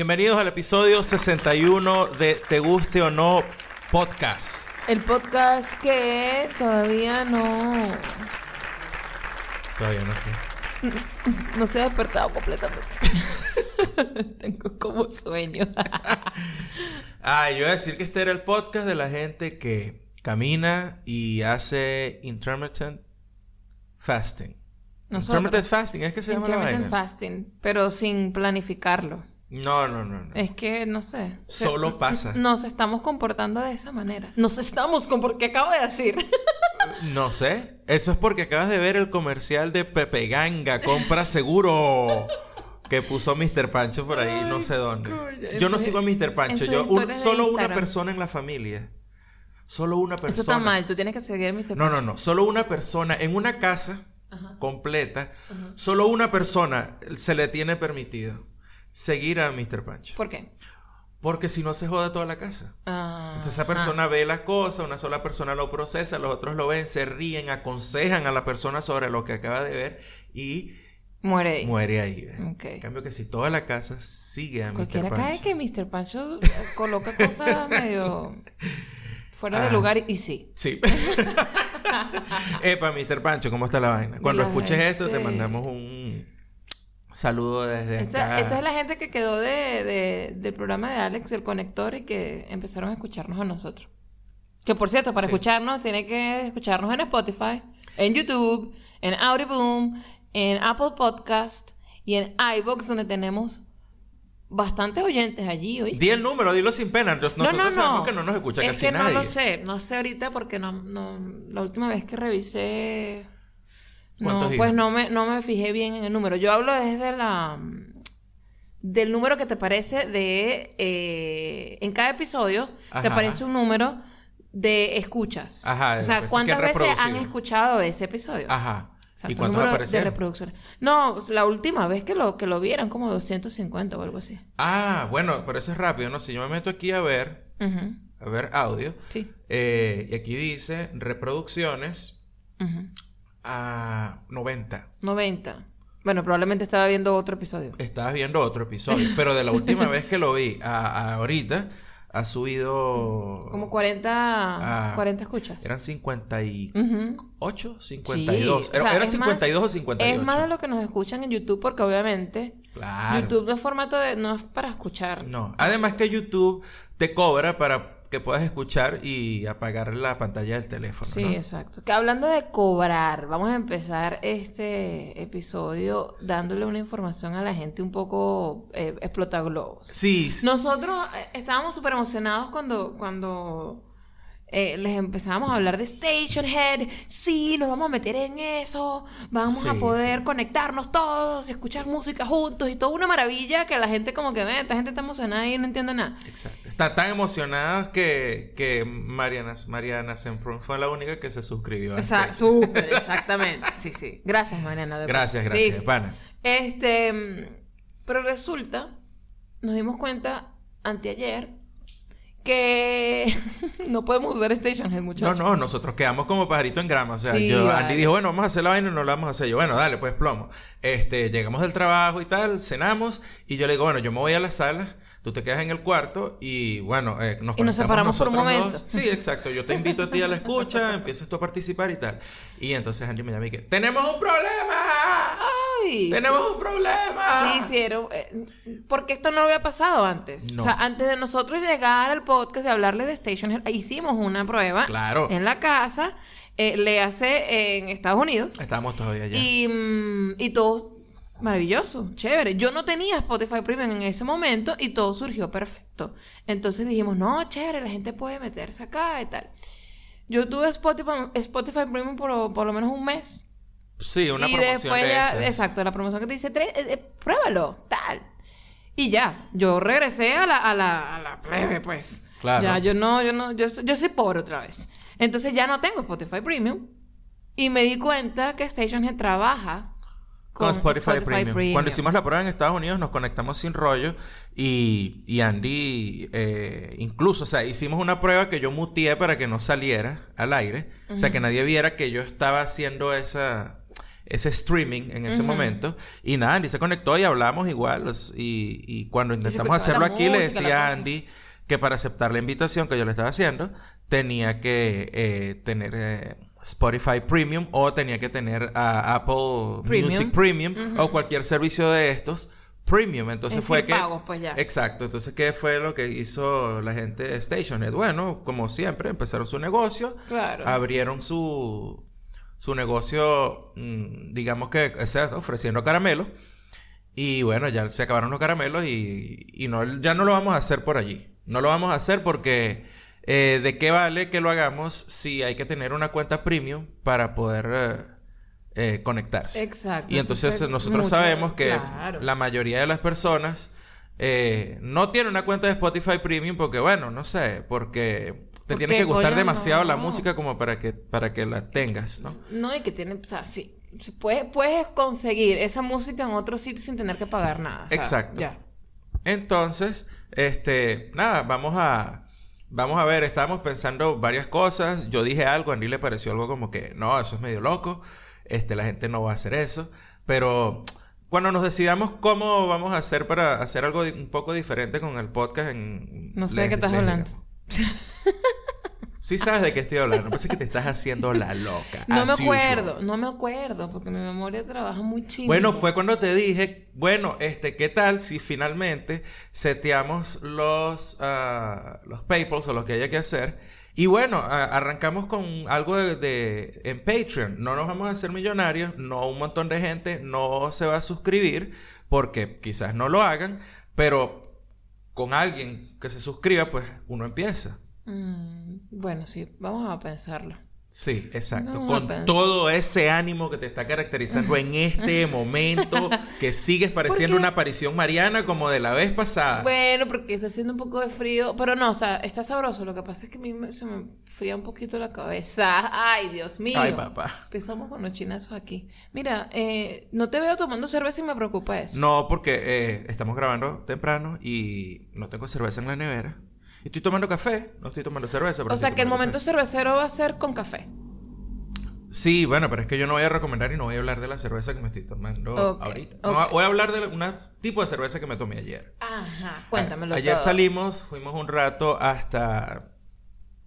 Bienvenidos al episodio 61 de Te Guste o No Podcast. El podcast que todavía no, Todavía no sé. no se ha despertado completamente. Tengo como sueño. Ah, yo iba a decir que este era el podcast de la gente que camina y hace intermittent fasting. Nosotros. Intermittent fasting, ¿es que se llama la Intermittent vaina? fasting, pero sin planificarlo. No, no, no, no. Es que no sé. Se- Solo pasa. Nos estamos comportando de esa manera. Nos estamos con porque acabo de decir. No sé. Eso es porque acabas de ver el comercial de Pepe Ganga, compra seguro. Que puso Mr. Pancho por ahí, no sé dónde. coño. Yo no sigo a Mr. Pancho, yo un- solo una persona en la familia. Solo una persona. Eso está mal. Tú tienes que seguir a Mr. No, no, no. Solo una persona en una casa Ajá. completa. Ajá. Solo una persona se le tiene permitido seguir a Mr. Pancho. ¿Por qué? Porque si no se joda toda la casa. Ah, Entonces esa persona ve las cosas, una sola persona lo procesa, los otros lo ven, se ríen, aconsejan a la persona sobre lo que acaba de ver y Muere ahí. muere ahí. Ok. En cambio que si toda la casa sigue a Mr. Cualquiera cae Pancho. que Mr. Pancho eh, coloca cosas medio fuera de Ah. lugar y, sí. Sí. Epa, Mr. Pancho, ¿cómo está la vaina? Cuando la escuches esto, te mandamos un saludo desde Esta, acá. esta es la gente que quedó de, de- del programa de Alex, el conector, y que empezaron a escucharnos a nosotros. Que por cierto, para Sí. escucharnos, tiene que escucharnos en Spotify, en YouTube, en Audioboom, en Apple Podcast y en iVoox, donde tenemos bastantes oyentes allí, ¿oíste? Di el número, dilo sin pena. Nos- No, Nosotros no, sabemos no. que no nos escucha es casi que nadie. no lo sé, no sé ahorita porque no, no la última vez que revisé ¿Cuántos no, pues no me, no me fijé bien en el número. Yo hablo desde la del número que te parece de eh, en cada episodio te aparece un número de escuchas. Ajá, o sea, pues, ¿cuántas veces han escuchado ese episodio? Ajá. Exacto, ¿Y cuántos número de reproducciones. No, la última vez que lo que lo vieran como 250 o algo así. Ah, bueno, pero eso es rápido, ¿no? Si yo me meto aquí a ver, a ver audio, Sí. eh, y aquí dice reproducciones ujú. A 90. 90. Bueno, probablemente estaba viendo otro episodio. Estabas viendo otro episodio, pero de la última vez que lo vi a, a ahorita, ha subido... Como 40, Ah, 40 escuchas. Eran 58, Ujú. 52. Sí, Era, o sea, era es 52 o más- 58. Es más de lo que nos escuchan en YouTube porque obviamente Claro. YouTube no es formato de... no es para escuchar. No. Además que YouTube te cobra para que puedas escuchar y apagar la pantalla del teléfono. Sí, ¿no? exacto. Que hablando de cobrar, vamos a empezar este episodio dándole una información a la gente un poco eh, explotaglobos. Sí, Nosotros eh, estábamos súper emocionados cuando, cuando eh, les empezábamos a hablar de Station Head. Sí, nos vamos a meter en eso. Vamos a poder sí. conectarnos todos, escuchar música juntos y toda una maravilla que la gente como que ve, esta gente está emocionada y no entiendo nada. Exacto. Están tan emocionados que, que Mariana, Mariana fue la única que se suscribió. Station. súper, exactamente. Sí, sí. Gracias, Mariana. Gracias, gracias, Sí, sí. pana. Este, mm, pero resulta, nos dimos cuenta anteayer que no podemos usar Station Head, No, muchachos. no, nosotros quedamos como pajarito en grama. O sea, Sí, yo, vale. Andy dijo, bueno, vamos a hacer la vaina y no la vamos a hacer. Yo, bueno, dale, pues plomo. Este, llegamos del trabajo y tal, cenamos, y yo le digo, bueno, yo me voy a la sala, tú te quedas en el cuarto, y bueno, eh, nos Y nos separamos por un momento. dos. Sí, exacto. Yo te invito a ti a la escucha, empiezas tú a participar y tal. Y entonces Andy me llama y que, ¡tenemos un problema! Ay, ¡Tenemos un problema! Sí, sí, era- eh, porque esto no había pasado antes. No. O sea, antes de nosotros llegar al podcast y hablarle de Station hicimos una prueba Claro. en la casa, eh, le hace en Estados Unidos. Estamos todavía allá. Y, mm, y todo maravilloso, chévere. Yo no tenía Spotify Premium en ese momento y todo surgió perfecto. Entonces dijimos, no, chévere, la gente puede meterse acá y tal. Yo tuve Spotify, Spotify Premium por, por lo menos un mes. Sí, una y promoción después de ya, exacto, la promoción que te dice, "Tre- eh, eh, pruébalo, tal. Y ya, yo regresé a la, a la, a la plebe, pues. Claro. Ya, yo no, yo no, yo, soy- yo soy pobre otra vez. Entonces ya no tengo Spotify Premium. Y me di cuenta que Station trabaja con Spotify, Premium. Cuando hicimos la prueba en Estados Unidos nos conectamos sin rollo y, y Andy eh, incluso, o sea, hicimos una prueba que yo muteé para que no saliera al aire, o sea, que nadie viera que yo estaba haciendo esa ese streaming en ese momento. Y nada, Andy se conectó y hablamos igual. Y, y cuando intentamos hacerlo aquí, le música, decía a. Andy que para aceptar la invitación que yo le estaba haciendo, tenía que eh, tener eh, Spotify Premium o tenía que tener a Apple Premium. Music Premium o cualquier servicio de estos Premium. Entonces Es fue que... pagos, pues ya. Exacto, entonces ¿qué fue lo que hizo la gente de Stationhead? Bueno, como siempre, empezaron su negocio, Claro. abrieron su, su negocio, mm, digamos que o sea, ofreciendo caramelos, y bueno, ya se acabaron los caramelos y, y no, ya no lo vamos a hacer por allí. No lo vamos a hacer porque eh, ¿de qué vale que lo hagamos si hay que tener una cuenta premium para poder eh, eh, conectarse? Exacto. Y entonces nosotros mucho- sabemos que claro. la mayoría de las personas no tienen una cuenta de Spotify Premium porque, bueno, no sé, porque te tiene que gustar demasiado la música como para que, para que la tengas, ¿no? No, y que tiene, o sea, sí. Puedes, puedes conseguir esa música en otro sitio sin tener que pagar nada. Exacto. Ya. Entonces, este, nada, vamos a, vamos a ver, estábamos pensando varias cosas. Yo dije algo, a Andy le pareció algo como que, no, eso es medio loco, este, la gente no va a hacer eso. Pero cuando nos decidamos cómo vamos a hacer para hacer algo un poco diferente con el podcast en... No sé de qué estás hablando. Sí sabes de qué estoy hablando, parece que te estás haciendo la loca. No me usual. acuerdo, no me acuerdo, porque mi memoria trabaja muy chido. Bueno, fue cuando te dije, bueno, este, ¿qué tal si finalmente seteamos los, ah, los PayPals o lo que haya que hacer? Y bueno, arrancamos con algo de, de- en Patreon. No nos vamos a hacer millonarios, no un montón de gente no se va a suscribir porque quizás no lo hagan, pero con alguien que se suscriba, pues uno empieza. Mm, bueno, sí, vamos a pensarlo. Sí, exacto. No, Con todo ese ánimo que te está caracterizando en este momento, que sigues pareciendo una aparición mariana como de la vez pasada. Bueno, porque está haciendo un poco de frío, pero no, o sea, está sabroso. Lo que pasa es que a mí se me fría un poquito la cabeza. Ay, Dios mío. Ay, papá. Empezamos con los chinazos aquí. Mira, eh, no te veo tomando cerveza y me preocupa eso. No, porque eh, estamos grabando temprano y no tengo cerveza en la nevera. Estoy tomando café, no estoy tomando cerveza. pero o sea, que el momento café. cervecero va a ser con café. Sí, bueno, pero es que yo no voy a recomendar y no voy a hablar de la cerveza que me estoy tomando ahorita. ok. No, voy a hablar de un tipo de cerveza que me tomé ayer. Ajá, cuéntamelo A- Ayer todo. salimos, fuimos un rato hasta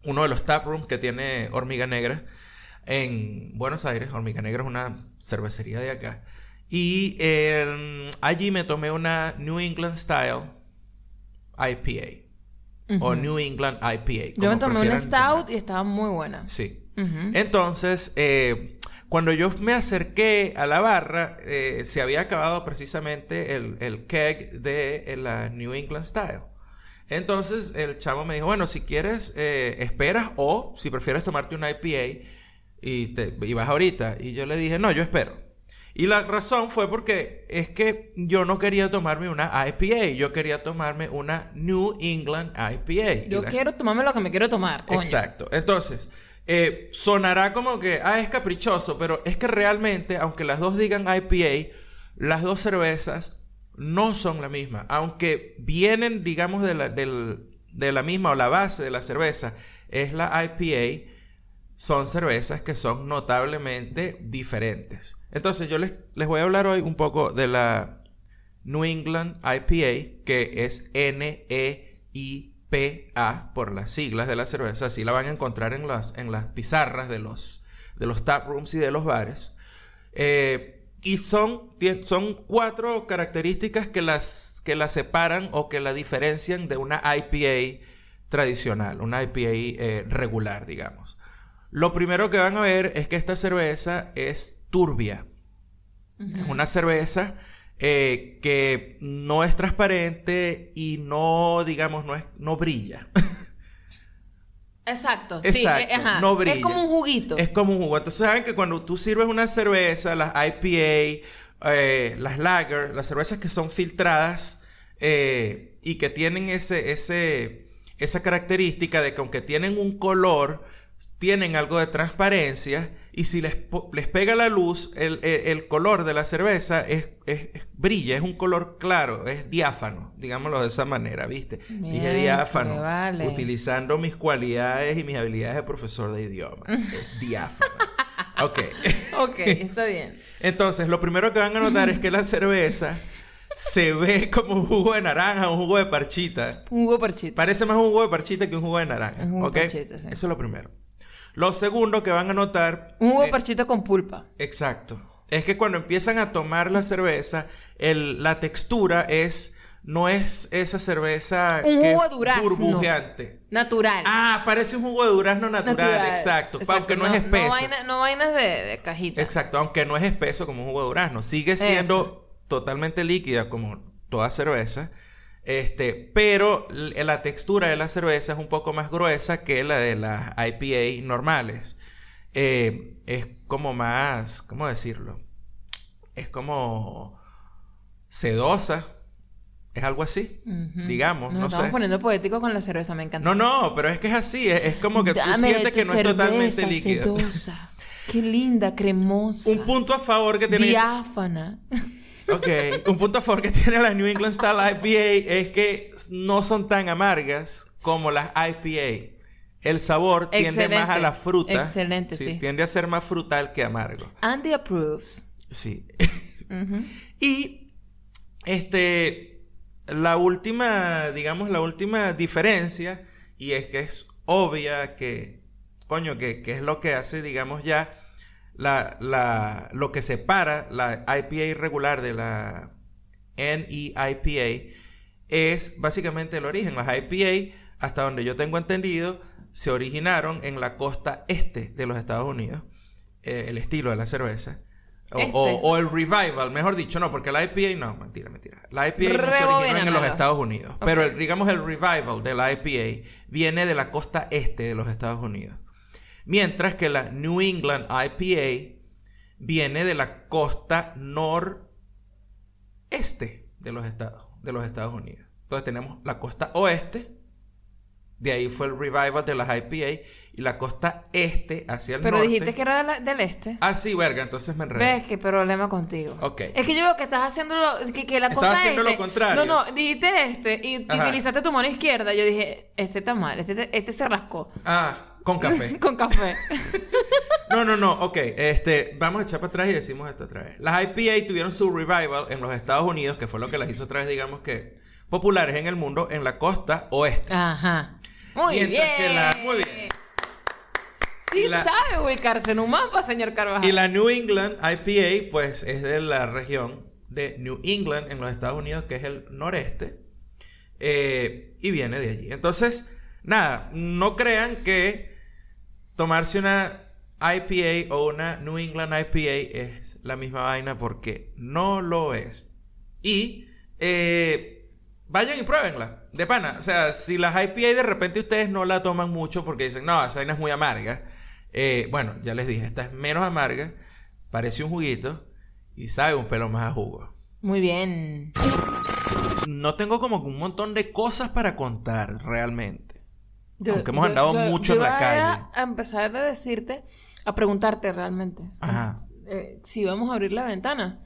uno de los tap rooms que tiene Hormiga Negra en Buenos Aires. Hormiga Negra es una cervecería de acá. Y eh, allí me tomé una New England Style IPA. O. New England IPA. Yo me tomé una stout y estaba muy buena. Sí. Entonces, eh, cuando yo me acerqué a la barra, eh, se había acabado precisamente el, el keg de eh, la New England Style. Entonces, el chavo me dijo, bueno, si quieres, eh, esperas o si prefieres tomarte una IPA y, te, y vas ahorita. Y yo le dije, no, yo espero. Y la razón fue porque es que yo no quería tomarme una IPA, yo quería tomarme una New England IPA. Yo la- quiero tomarme lo que me quiero tomar, coño. Exacto. Entonces, eh, sonará como que, ah, es caprichoso, pero es que realmente, aunque las dos digan IPA, las dos cervezas no son la misma. Aunque vienen, digamos, de la, del- de la misma o la base de la cerveza es la IPA, son cervezas que son notablemente diferentes. Entonces, yo les, les voy a hablar hoy un poco de la New England IPA, que es N-E-I-P-A por las siglas de la cerveza. Así la van a encontrar en las, en las pizarras de los, de los tap rooms y de los bares. Eh, y son, son cuatro características que las, que la separan o que la diferencian de una IPA tradicional, una IPA eh, regular, digamos. Lo primero que van a ver es que esta cerveza es turbia. Es una cerveza eh, que no es transparente y no, digamos, no, es, no brilla. Exacto, sí, Exacto, eh, ajá. no brilla. Es como un juguito. es como un jugo. Entonces, saben que cuando tú sirves una cerveza, las IPA, eh, las lager, las cervezas que son filtradas eh, y que tienen ese, ese, esa característica de que aunque tienen un color, tienen algo de transparencia y si les, les pega la luz, el, el- el color de la cerveza es, es- es- brilla, es un color claro, es diáfano, digámoslo de esa manera, ¿viste? Dije diáfano, vale. utilizando mis cualidades y mis habilidades de profesor de idiomas. es diáfano. Ok. Ok, está bien. Entonces, lo primero que van a notar es que la cerveza se ve como un jugo de naranja, un jugo de parchita. Un jugo parchita. Parece más un jugo de parchita que un jugo de naranja. Un jugo ¿ok? de parchita, sí. Eso es lo primero. Lo segundo que van a notar. Un jugo de eh, parchita con pulpa. Exacto. Es que cuando empiezan a tomar la cerveza, el- la textura es. No es esa cerveza Un que jugo es de durazno. burbujeante. Natural. Ah, parece un jugo de durazno natural, exacto. Aunque no, es espeso. No, vaina- no vainas de, de cajita. Exacto, aunque no es espeso como un jugo de durazno. Sigue siendo totalmente líquida como toda cerveza. Este, pero la textura de la cerveza es un poco más gruesa que la de las IPA normales. Eh, es como más, ¿cómo decirlo? Es como sedosa. Es algo así, digamos, Nos no estamos sé. poniendo poéticos con la cerveza, me encanta. No, no, pero es que es así. Es, es como que tú Dame sientes que no es totalmente líquida. sedosa. Qué linda, cremosa. Un punto a favor que tiene Diáfana. Ok, un punto a favor que tiene la New England Style IPA es que no son tan amargas como las IPA. El sabor tiende Excelente. más a la fruta. Excelente, sí. Tiende a ser más frutal que amargo. Andy approves. Sí. Y este la última, digamos, la última diferencia, y es que es obvia que, coño, que, que es lo que hace, digamos, ya la, la, lo que separa la IPA regular de la NEIPA es básicamente el origen. Las IPA, hasta donde yo tengo entendido, se originaron en la costa este de los Estados Unidos, eh, el estilo de la cerveza. O, Este. o- o el revival, mejor dicho, no, porque la IPA no, mentira, mentira. La IPA no se originó en los Estados Unidos, pero el, digamos el revival de la IPA viene de la costa este de los Estados Unidos. Mientras que la New England IPA viene de la costa noreste de los Estados, de los Estados Unidos. Entonces tenemos la costa oeste, de ahí fue el revival de las IPA, y la costa este hacia el Pero norte. dijiste que era de la- del este. Ah, sí, verga, entonces me enredé. ¿Ves qué problema contigo? Ok. Es que yo veo que estás haciendo lo, que, que la Estaba costa haciendo lo este- contrario. No, no, dijiste este y utilizaste tu mano izquierda. Yo dije, este está mal, este, este se rascó. Ah, con café. Con café. No, no, no, ok. Este, vamos a echar para atrás y decimos esto otra vez. Las IPA tuvieron su revival en los Estados Unidos, que fue lo que las hizo otra vez, digamos que populares en el mundo, en la costa oeste. Ajá. Muy Mientras bien. que la- muy bien. Sí la- sabe ubicarse en un mapa, señor Carvajal. Y la New England IPA, pues es de la región de New England en los Estados Unidos, que es el noreste, eh, y viene de allí. Entonces, nada, no crean que tomarse una IPA o una New England IPA es la misma vaina, porque no lo es. Y eh, vayan y pruébenla, de pana. O sea, si las IPA de repente ustedes no la toman mucho porque dicen, no, esa vaina es muy amarga. Eh, bueno, ya les dije, esta es menos amarga, parece un juguito y sabe un pelo más a jugo. Muy bien. No tengo como un montón de cosas para contar realmente. Yo- Aunque hemos yo- andado yo- mucho en la calle. A empezar a decirte, a preguntarte realmente. Ajá. eh, si vamos a abrir la ventana.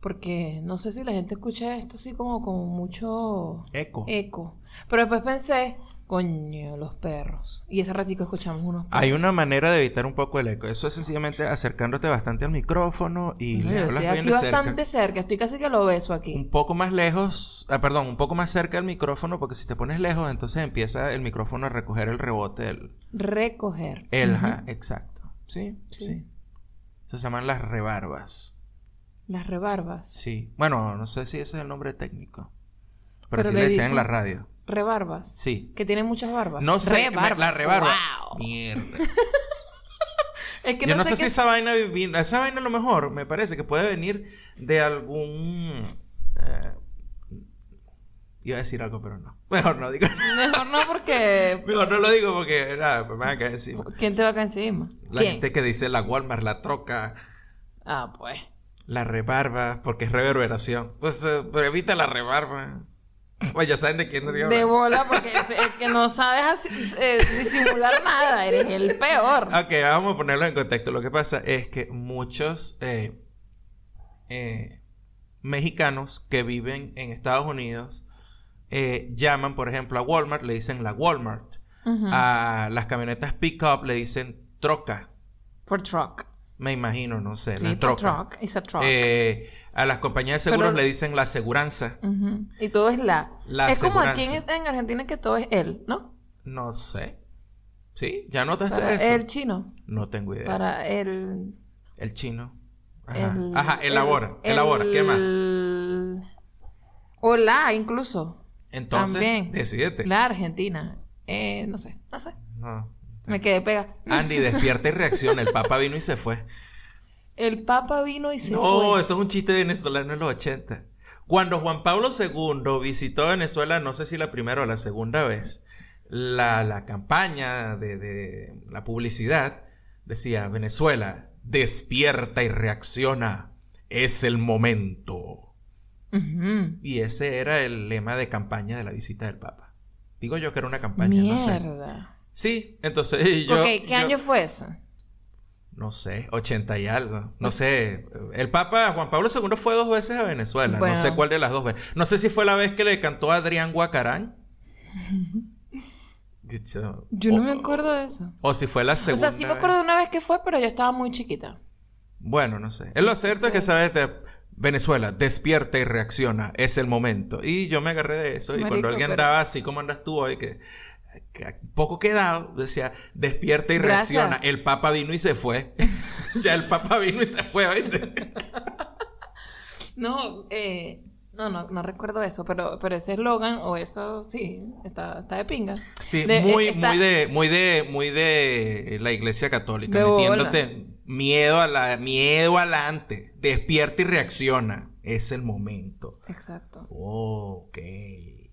Porque no sé si la gente escucha esto así como con mucho Eco. eco. Pero después pensé, coño, los perros. Y ese ratico escuchamos unos perros. Hay una manera de evitar un poco el eco. Eso es sencillamente acercándote bastante al micrófono y le hablas estoy bien aquí de cerca. bastante cerca, estoy casi que lo beso aquí. Un poco más lejos, ah, perdón, un poco más cerca del micrófono, porque si te pones lejos, entonces empieza el micrófono a recoger el rebote del. Recoger. El, ajá, exacto. ¿Sí? Sí. sí. Eso se llaman las rebarbas. Las rebarbas. Sí. Bueno, no sé si ese es el nombre técnico. Pero, Pero sí le le decían en la radio. Rebarbas. Sí. Que tienen muchas barbas. No sé, Rebarba. la rebarba. Wow. Mierda. Es que Yo no, sé, si esa vaina esa vaina a lo mejor me parece que puede venir de algún eh, iba a decir algo pero no. Mejor no digo. Mejor no porque... Mejor no lo digo porque nada, me van a caer encima. ¿Quién te va a caer encima? La ¿Quién? gente que dice la Walmart, la troca, Ah, pues. la rebarba, porque es reverberación. Pues eh, pero evita la rebarba. Pues ya saben de quién nos. De bola, porque es que no sabes eh, disimular nada. Eres el peor. Ok, vamos a ponerlo en contexto. Lo que pasa es que muchos eh, eh, mexicanos que viven en Estados Unidos eh, llaman, por ejemplo, a Walmart, le dicen la Walmart. A las camionetas pick-up le dicen troca. For truck. Me imagino, no sé, Sí, la troca. truck. It's a truck. Eh, a las compañías de seguros Pero- le dicen la aseguranza. Y todo es la. La es como aquí en, aseguranza. en Argentina que todo es él, ¿no? No sé. ¿Sí? ¿Ya notaste Para eso? el chino. No tengo idea. Para el. El chino. Ajá. el- Ajá, el- elabora, elabora. ¿Qué más? el- O la, incluso. Entonces, también. decídete. La Argentina. Eh, no sé, no sé. No. Me quedé pega. Andy, despierta y reacciona. El Papa vino y se fue. El Papa vino y se no, fue. esto es un chiste venezolano en los 80. Cuando Juan Pablo II visitó Venezuela, no sé si la primera o la segunda vez, la, la campaña de, de la publicidad decía, Venezuela, despierta y reacciona, es el momento. Y ese era el lema de campaña de la visita del Papa. Digo yo que era una campaña, no sé. Sí, entonces yo... ok, ¿qué yo- año fue eso? No sé, 80 y algo. No sé. El Papa Juan Pablo II fue dos veces a Venezuela. Bueno. No sé cuál de las dos veces. No sé si fue la vez que le cantó a Adrián Guacarán. Yo no O- me acuerdo de eso. O si fue la O segunda. sea, sí me acuerdo de una vez que fue, pero yo estaba muy chiquita. Bueno, no sé. Es lo cierto es que sabes Venezuela, despierta y reacciona. Es el momento. Y yo me agarré de eso. Y cuando alguien pero- andaba así como andas tú hoy, que poco quedado, decía, despierta y Gracias. reacciona. El Papa vino y se fue. ya el Papa vino y se fue. No, eh, no, no, no recuerdo eso, pero, pero ese eslogan o eso, sí, está, está de pinga. Sí, De- muy, eh, está- muy de, muy de, muy de la iglesia católica, De bola. metiéndote miedo a la, miedo adelante, despierta y reacciona. Es el momento. Exacto. Oh, ok.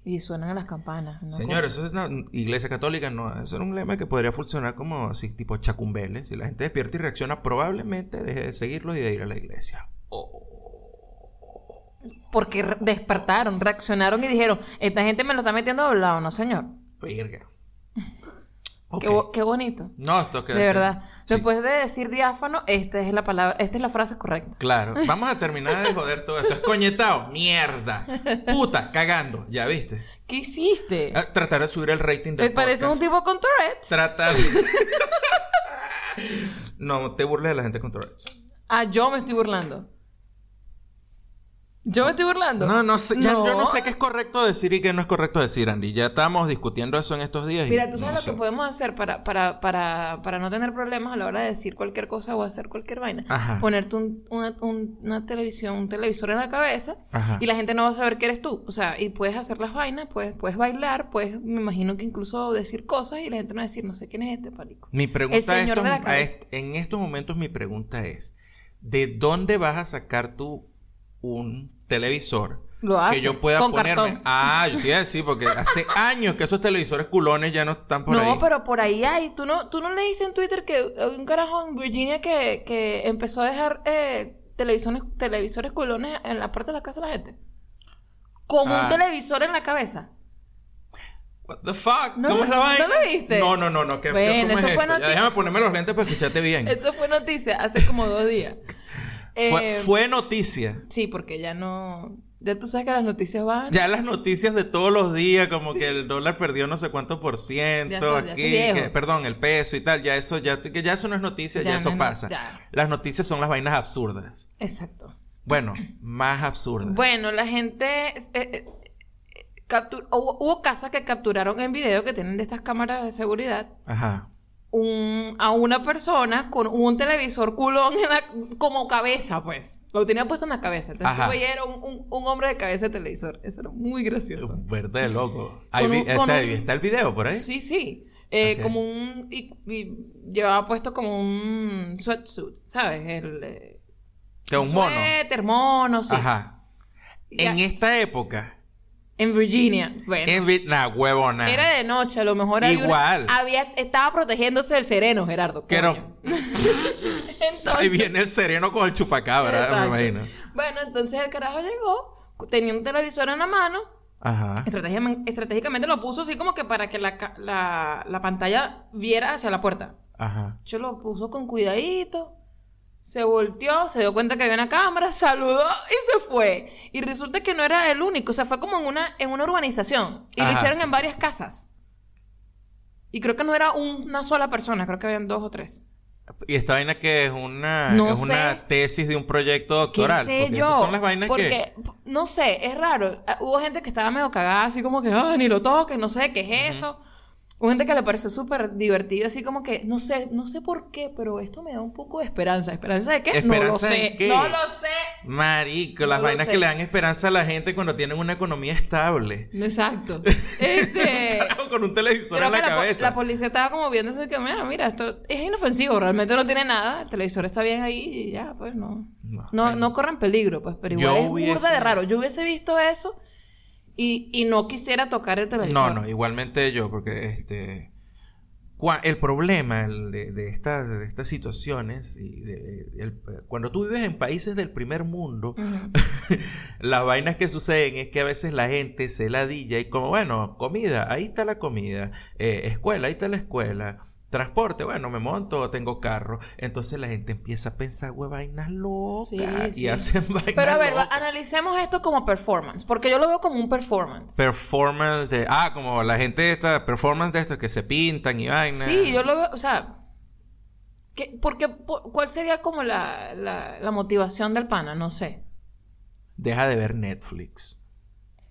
Y suenan las campanas. cosa. eso es una iglesia católica, no, eso es un lema que podría funcionar como así, tipo chacumbeles. Si la gente despierta y reacciona, probablemente deje de seguirlos y de ir a la iglesia. Oh. Porque despertaron, reaccionaron y dijeron, esta gente me lo está metiendo doblado, ¿no, señor? Verga. Qué, bonito. No, esto que De verdad. Sí. Después de decir diáfano, esta es la palabra, esta es la frase correcta. Claro. Vamos a terminar de joder todo esto. Es coñetado. Mierda. Puta, cagando. ¿Ya viste? ¿Qué hiciste? Ah, tratar de subir el rating del Me parece un tipo con Tourette's. Tratar. no, te burles de la gente con Tourette's. Ah, yo me estoy burlando. Yo me estoy burlando. No, no sé. ya yo no sé qué es correcto decir y qué no es correcto decir, Andy. Ya estábamos discutiendo eso en estos días. Mira, tú sabes no lo sé. que podemos hacer para, para, para, para no tener problemas a la hora de decir cualquier cosa o hacer cualquier vaina. Ajá. Ponerte un- una, un- una televisión, un televisor en la cabeza Ajá. y la gente no va a saber que eres tú. O sea, y puedes hacer las vainas, puedes, puedes bailar, puedes, me imagino que incluso decir cosas y la gente no va a decir, no sé quién es este parico. Mi pregunta El señor a de la estos- a cabeza. est- en estos momentos mi pregunta es, ¿de dónde vas a sacar tú un televisor Lo hace. que yo pueda con ponerme? cartón. Ah, yo te iba a decir porque hace años que esos televisores culones ya no están por no, ahí. pero por ahí hay. ¿Tú no, tú no leíste en Twitter que hay un carajo en Virginia que, que empezó a dejar eh, televisores, televisores culones en la puerta de la casa de la gente? Con Ah. un televisor en la cabeza. What the fuck? ¿No ¿Cómo es la no vaina? lo viste? No, no, no, no. ¿Qué, Bueno, qué- cómo eso es fue esto? Ya déjame ponerme los lentes para escucharte bien. Esto fue noticia hace como dos días. Fue, Eh, fue noticia. Sí, porque ya no. Ya tú sabes que las noticias van. Ya las noticias de todos los días, como que el dólar perdió no sé cuánto por ciento Ya aquí, que- perdón, el peso y tal, ya eso ya que ya eso no es noticia, ya, Ya eso no, pasa. ya. Las noticias son las vainas absurdas. Exacto. Bueno, más absurdas. Bueno, la gente. eh, eh, captur- hubo, hubo casas que capturaron en video que tienen de estas cámaras de seguridad Ajá. Un- a una persona con un televisor culón en la- como cabeza, pues. Lo tenía puesto en la cabeza. Entonces tú veías era un, un- un hombre de cabeza de televisor. Eso era muy gracioso. Verde loco. Ahí vi- un- está el video por ahí. Sí, sí. Eh. Como un... Y, y llevaba puesto como un sweatsuit, ¿sabes? El... eh, Que un mono. Suéter, mono, sí. Ajá. En esta época, en Virginia. Bueno. en Vietnam, huevona. Era de noche, a lo mejor había una- Igual. había, estaba protegiéndose del sereno, Gerardo. Que no-. Entonces, Ahí viene el sereno con el chupacabra, Exacto. me imagino. Bueno, entonces el carajo llegó, tenía un televisor en la mano, Ajá. estratégicamente, estratégicamente lo puso así como que para que la, la, la pantalla viera hacia la puerta. Ajá. Yo lo puso con cuidadito, se volteó, se dio cuenta que había una cámara, saludó y se fue. Y resulta que no era el único, o sea, fue como en una, en una urbanización. Y lo hicieron en varias casas. Y creo que no era un- una sola persona, creo que habían dos o tres. Y esta vaina que es una, No es una tesis de un proyecto ¿Qué doctoral. sé porque yo? esas son las vainas porque, que. no sé, es raro. Ah, Hubo gente que estaba medio cagada, así como que, ah, ni lo toques, no sé, ¿qué es eso? Hubo gente que le pareció súper divertido, así como que, no sé, no sé por qué, pero esto me da un poco de esperanza. ¿Esperanza de qué? no lo ¿Esperanza sé. qué? No lo sé. Marico, las vainas que le dan esperanza a la gente cuando tienen una economía estable. Exacto. Este. Con un televisor Creo en la po- cabeza. la policía estaba como viendo eso y que, mira, mira, esto es inofensivo, realmente no tiene nada, el televisor está bien ahí y ya, pues no. No, No, no corren peligro, pues, pero Yo igual es hubiese- burda de raro. Yo hubiese visto eso y, y no quisiera tocar el televisor. No, no, igualmente yo, porque este. El problema de, de estas, de estas situaciones, y de- el- cuando tú vives en países del primer mundo, Ujú. las vainas que suceden es que a veces la gente se ladilla y como, bueno, comida, ahí está la comida, eh, escuela, ahí está la escuela, transporte, bueno, me monto, tengo carro, entonces la gente empieza a pensar, güey, vainas locas Sí, y hacen vainas Pero a ver, locas. analicemos esto como performance, porque yo lo veo como un performance. Performance de, ah, como la gente esta, performance de estos que se pintan y vainas. Sí, yo lo veo, o sea, ¿qué, porque, po- ¿cuál sería como la, la, la motivación del pana? No sé. Deja de ver Netflix.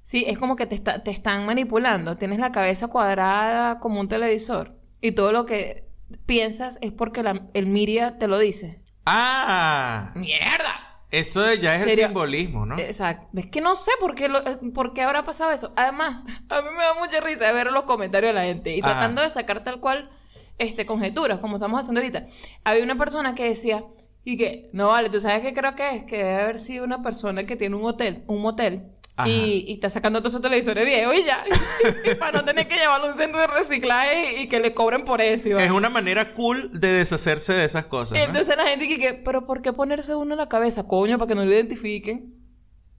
Sí, es como que te, está- te están manipulando. Tienes la cabeza cuadrada como un televisor y todo lo que piensas es porque la- el media te lo dice. Ah, ¡Mierda! eso ya es el simbolismo, ¿no? Exacto. Es que no sé por qué, lo- por qué habrá pasado eso. Además, a mí me da mucha risa ver los comentarios de la gente y Ajá. tratando de sacar tal cual este, conjeturas, como estamos haciendo ahorita. Había una persona que decía, y que, no vale, tú sabes qué creo que es, que debe haber sido una persona que tiene un hotel, un motel. Y, y está sacando todos esos televisores viejos y ya. para no tener que llevarlo a un centro de reciclaje y, que le cobren por eso. Es una manera cool de deshacerse de esas cosas. Entonces la gente que, pero ¿por qué ponerse uno en la cabeza? Coño, para que no lo identifiquen.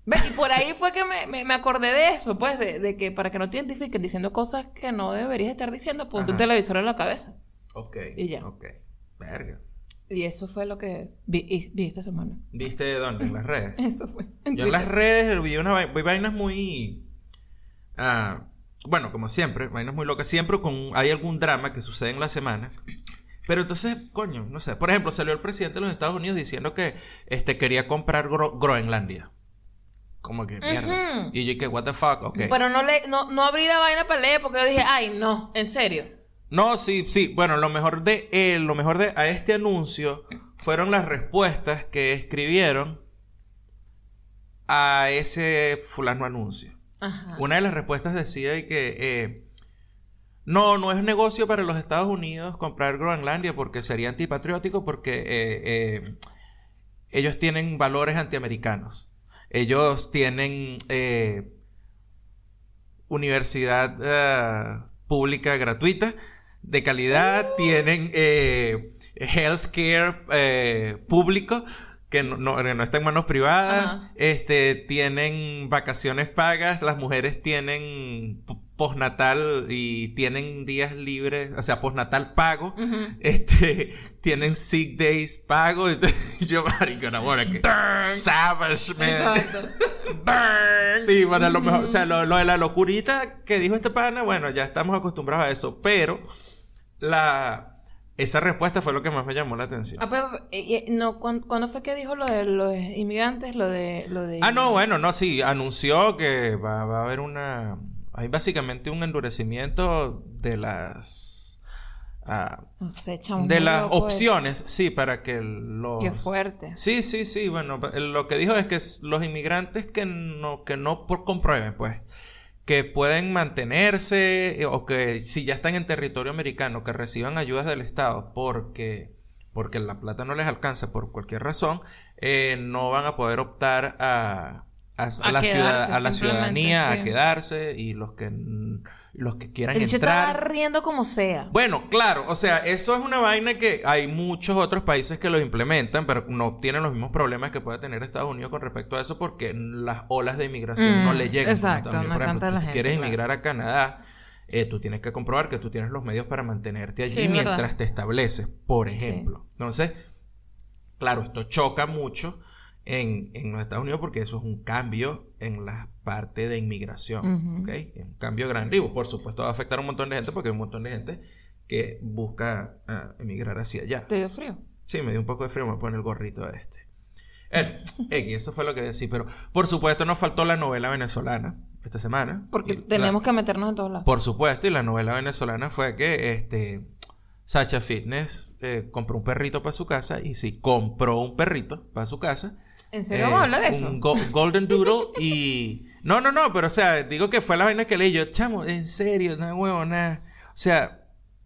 Ve, Y por ahí fue que me, me- me acordé de eso, pues, de, de que para que no te identifiquen diciendo cosas que no deberías estar diciendo, ponte un televisor en la cabeza. Ok. Y ya. Ok. Verga. Y eso fue lo que vi, y- vi esta semana. ¿Viste dónde? En las redes. Eso fue. en Yo en las redes vi, una, vi vainas muy... ah, bueno, como siempre, vainas muy locas. Siempre con, hay algún drama que sucede en la semana. Pero entonces, coño, no sé. Por ejemplo, salió el presidente de los Estados Unidos diciendo que este, quería comprar Gro- Groenlandia. Como que, mierda. Y yo que, what the fuck, ok. Pero no, le, no, no abrí la vaina para leer porque yo dije, ay, no, en serio. No, sí, sí. Bueno, lo mejor de eh, lo mejor de a este anuncio fueron las respuestas que escribieron a ese fulano anuncio. Ajá. Una de las respuestas decía de que eh, no, no es negocio para los Estados Unidos comprar Groenlandia porque sería antipatriótico porque eh, eh, ellos tienen valores antiamericanos. Ellos tienen universidad pública gratuita de calidad, tienen eh, healthcare eh, público que no, no- no está en manos privadas, Ajá. este, tienen vacaciones pagas, las mujeres tienen postnatal y tienen días libres, o sea, postnatal pago, este, tienen sick days pago, entonces, yo, marico, bueno, que savage, man. Exacto. Burn. Sí, bueno, a lo mejor, o sea, lo, lo de la locurita que dijo este pana, bueno, ya estamos acostumbrados a eso, pero la esa respuesta fue lo que más me llamó la atención. Ah, pero, eh, eh, no, ¿cuándo, cuándo fue que dijo lo de los inmigrantes? Lo de... Lo de... Ah, no, bueno, no, sí, anunció que va, va a haber una, hay básicamente un endurecimiento de las, ah, No sé, chamo. de las loco eso. opciones, sí, para que los... Qué fuerte. Sí, sí, sí, bueno, lo que dijo es que los inmigrantes que no, que no por comprueben, pues, que pueden mantenerse eh, o que si ya están en territorio americano, que reciban ayudas del Estado porque, porque la plata no les alcanza por cualquier razón, eh, no van a poder optar a, a, a A la, quedarse, ciudad- a la simplemente, ciudadanía, sí. a quedarse y los que, los que quieran El entrar. riendo como sea. Bueno, claro, o sea, eso es una vaina que hay muchos otros países que lo implementan, pero no tienen los mismos problemas que puede tener Estados Unidos con respecto a eso porque las olas de inmigración Mm, no le llegan. a exacto, Unidos. no Por ejemplo, la gente, quieres claro. emigrar a Canadá, eh, tú tienes que comprobar que tú tienes los medios para mantenerte allí Sí, mientras verdad. te estableces, por ejemplo. Entonces, claro, esto choca mucho en, en los Estados Unidos porque eso es un cambio en la parte de inmigración. ¿ok? Es un cambio grande y por supuesto va a afectar a un montón de gente porque hay un montón de gente que busca ah, emigrar hacia allá. ¿Te dio frío? Sí, me dio un poco de frío, me voy a poner el gorrito este. Eh, eso fue lo que decía. Pero, por supuesto, nos faltó la novela venezolana esta semana. Porque la- tenemos que meternos en todos lados. Por supuesto, y la novela venezolana fue que este Sacha Fitness eh, compró un perrito para su casa. Y sí, compró un perrito para su casa. ¿En serio Eh, vamos a hablar de eso? Un go- Golden Doodle y... No, no, no, pero o sea, digo que fue la vaina que leí yo, chamo, en serio, no huevo, nada. O sea,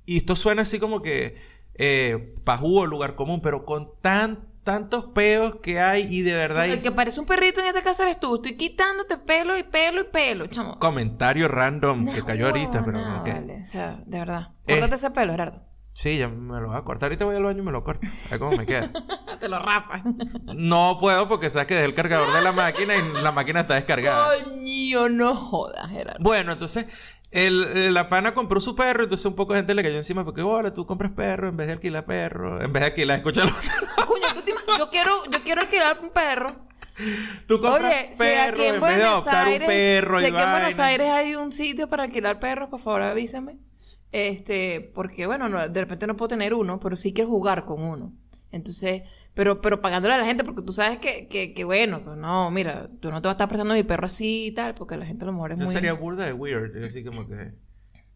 y esto suena así como que eh, pajú lugar común, pero con tan, tantos peos que hay y de verdad El que parece un perrito en esta casa eres tú. Estoy quitándote pelo y pelo y pelo, chamo. comentario random que cayó ahorita, pero no, ok. vale. O sea, de verdad. Eh. Córtate ese pelo, Gerardo. Sí, ya me lo voy a cortar. Ahorita voy al baño y me lo corto. A ver cómo me queda. Te lo rapas. No puedo porque sabes que dejé el cargador de la máquina y la máquina está descargada. Coño, no jodas, Gerardo. Bueno, entonces el, el- la pana compró su perro, entonces un poco de gente le cayó encima porque, hola, tú compras perro en vez de alquilar perro, en vez de alquilar, escúchalo. Coño, tú te yo quiero, yo quiero alquilar un perro. tú compras Oye, si perro aquí en en vez de adoptar Aires, un perro si y aquí en Buenos. Aires hay un sitio para alquilar perros, por favor avísame. Este, porque bueno, no- de repente no puedo tener uno, pero sí quiero jugar con uno. Entonces, pero, pero pagándole a la gente, porque tú sabes que, que, que bueno, no, mira, tú no te vas a estar prestando mi perro así y tal, porque la gente a lo mejor es Yo muy... sería burda de weird, así como que...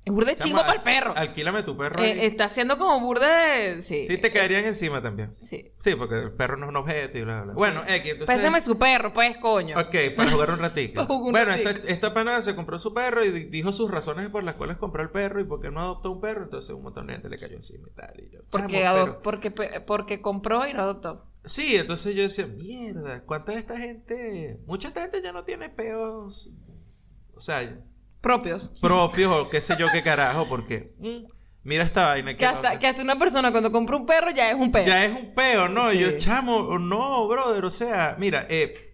Es burda de chimbo Chama, para el perro. Alquílame tu perro. Eh, está haciendo como burda de... Sí. sí, te caerían encima también. Sí. Sí, porque el perro no es un objeto y bla, bla, bla. Bueno, X, entonces... Préstame su perro, pues, coño. Ok, para jugar un ratito. Bueno, ratico. esta, esta pana se compró su perro y di- dijo sus razones por las cuales compró el perro y por qué no adoptó un perro. Entonces un montón de gente le cayó encima y tal. Y yo, Porque, pero- porque, porque compró y no adoptó. Sí, entonces yo decía, mierda, ¿cuánta de esta gente? Mucha esta gente ya no tiene peos, o sea, Propios. propios o qué sé yo qué carajo, porque mm, mira esta vaina que, Que hasta, que hasta una persona cuando compra un perro ya es un perro. ya es un peo, ¿no? Sí. yo, chamo, no, brother, o sea, mira, eh,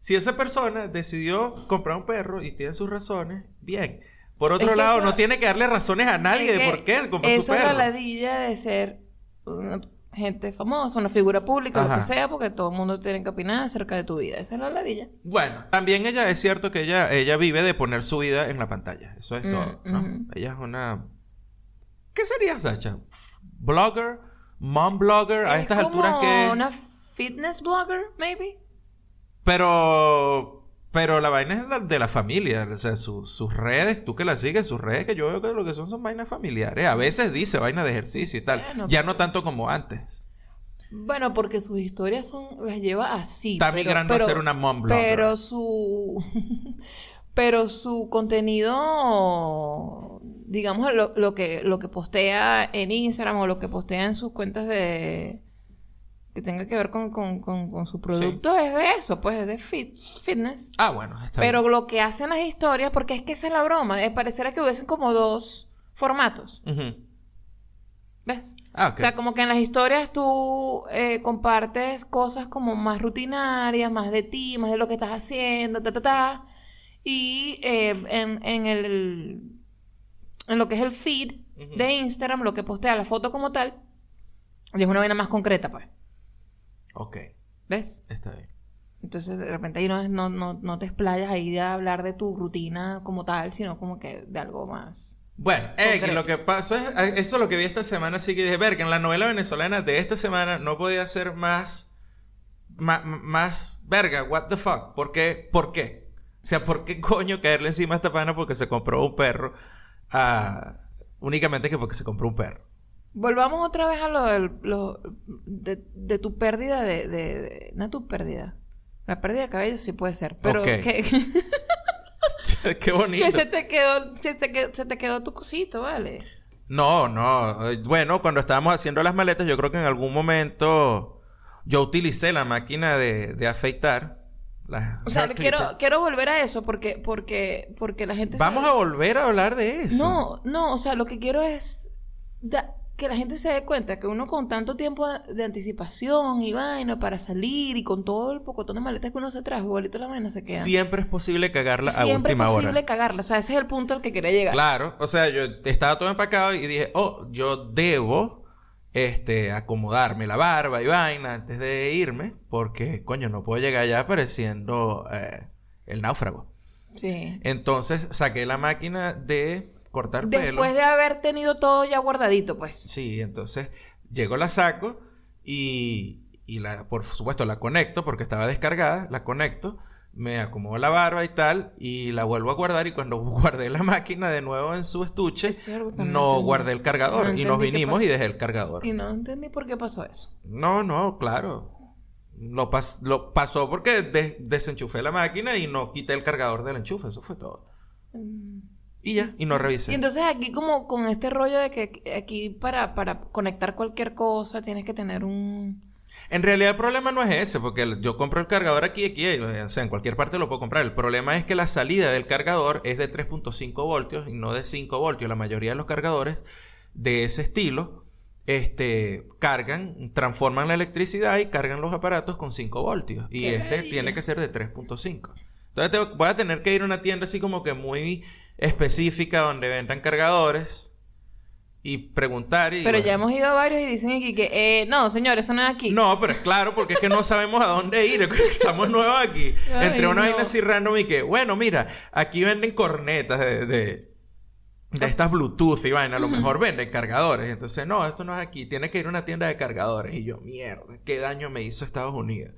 si esa persona decidió comprar un perro y tiene sus razones, bien. Por otro Es que lado, eso- no tiene que darle razones a nadie Es de por qué él compró su Eso es la perro. ladilla de ser una gente famosa, una figura pública, lo que sea, porque todo el mundo tiene que opinar acerca de tu vida. Esa es la ladilla. Bueno, también ella es cierto que ella, ella vive de poner su vida en la pantalla. Eso es Mm, todo. Ella es una... ¿Qué sería, Sacha? ¿Blogger? ¿Mom blogger? A Es estas como alturas que... una fitness blogger, maybe. Pero... Pero la vaina es la- de la familia. O sea, su- sus redes, tú que la sigues, sus redes que yo veo que lo que son son vainas familiares. A veces dice vaina de ejercicio y tal. Bueno, ya no tanto como antes. Bueno, porque sus historias son las lleva así. Está pero- migrando pero- a ser una mom blogger. Pero su pero su contenido digamos lo, lo que lo que postea en Instagram o lo que postea en sus cuentas de que tenga que ver con, con- con- con su producto es de eso, pues es de fit, fitness. Ah, bueno. Está Pero bien. lo que hacen las historias, porque es que esa es la broma, es pareciera que hubiesen como dos formatos. ¿ves? Ah. O sea, como que en las historias tú eh, compartes cosas como más rutinarias, más de ti, más de lo que estás haciendo, ta, ta, ta. Y eh, en, en el... En lo que es el feed de Instagram, lo que postea la foto como tal, y es una vaina más concreta, pues. Ok, ¿Ves? está bien. Entonces, de repente ahí no, no, no, no te explayas ahí a hablar de tu rutina como tal, sino como que de algo más. Bueno, Concreto. lo que pasó es, eh, eso es lo que vi esta semana, así que dije, ver, que en la novela venezolana de esta semana no podía ser más, más, más, verga, what the fuck, ¿por qué? ¿Por qué? O sea, ¿por qué coño caerle encima a esta pana porque se compró un perro? Ah, únicamente que porque se compró un perro. Volvamos otra vez a lo, del, lo- de, de tu pérdida de, de, de- No tu pérdida. La pérdida de cabello sí puede ser, pero Ok. que, qué bonito. que se te quedó, que se, te quedó tu cosito, ¿vale? No, no. eh, Bueno, cuando estábamos haciendo las maletas, yo creo que en algún momento yo utilicé la máquina de, de afeitar. la O sea, quiero, quiero volver a eso porque, porque, porque la gente Vamos a volver a hablar de eso. No, no, o sea, lo que quiero es da- que la gente se dé cuenta que uno con tanto tiempo de, anticipación y vaina para salir y con todo el pocotón de maletas que uno se trajo, igualito la vaina se queda. Siempre es posible cagarla a Siempre es última posible hora. cagarla. O sea, ese es el punto al que quería llegar. Claro, o sea, yo estaba todo empacado y dije, oh, yo debo este, acomodarme la barba y vaina antes de irme, porque, coño, no puedo llegar allá apareciendo eh, el náufrago. Sí. Entonces saqué la máquina de cortar pelo. Después de haber tenido todo ya guardadito, pues. Sí, entonces llego, la saco y, y la, por supuesto la conecto porque estaba descargada, la conecto, me acomodo la barba y tal, y la vuelvo a guardar y cuando guardé la máquina de nuevo en su estuche, Es no guardé el cargador No y nos vinimos y dejé el cargador. Y no entendí por qué pasó eso. No, no, claro. Lo, pas- lo pasó porque de- desenchufé la máquina y no quité el cargador del enchufe, eso fue todo. Mm. Y ya, y no revisé. Y entonces aquí como con este rollo de que aquí para, para conectar cualquier cosa tienes que tener un... En realidad el problema no es ese, porque yo compro el cargador aquí, aquí, o sea, en cualquier parte lo puedo comprar. El problema es que la salida del cargador es de 3.5 voltios y no de 5 voltios. La mayoría de los cargadores de ese estilo este, cargan, transforman la electricidad y cargan los aparatos con 5 voltios. Y este maravilla. tiene que ser de 3.5. Entonces te- voy a tener que ir a una tienda así como que muy específica donde vendan cargadores y preguntar. Y, Pero bueno, ya hemos ido a varios y dicen aquí que, eh, no, señor, eso no es aquí. no, pero es claro, porque es que no sabemos a dónde ir. Estamos nuevos aquí. Ay, Entre una no. vaina así random y que, bueno, mira, aquí venden cornetas de, de, de estas Bluetooth y vaina. A lo mejor venden cargadores. Entonces, no, esto no es aquí. Tiene que ir a una tienda de cargadores. Y yo, mierda, qué daño me hizo Estados Unidos.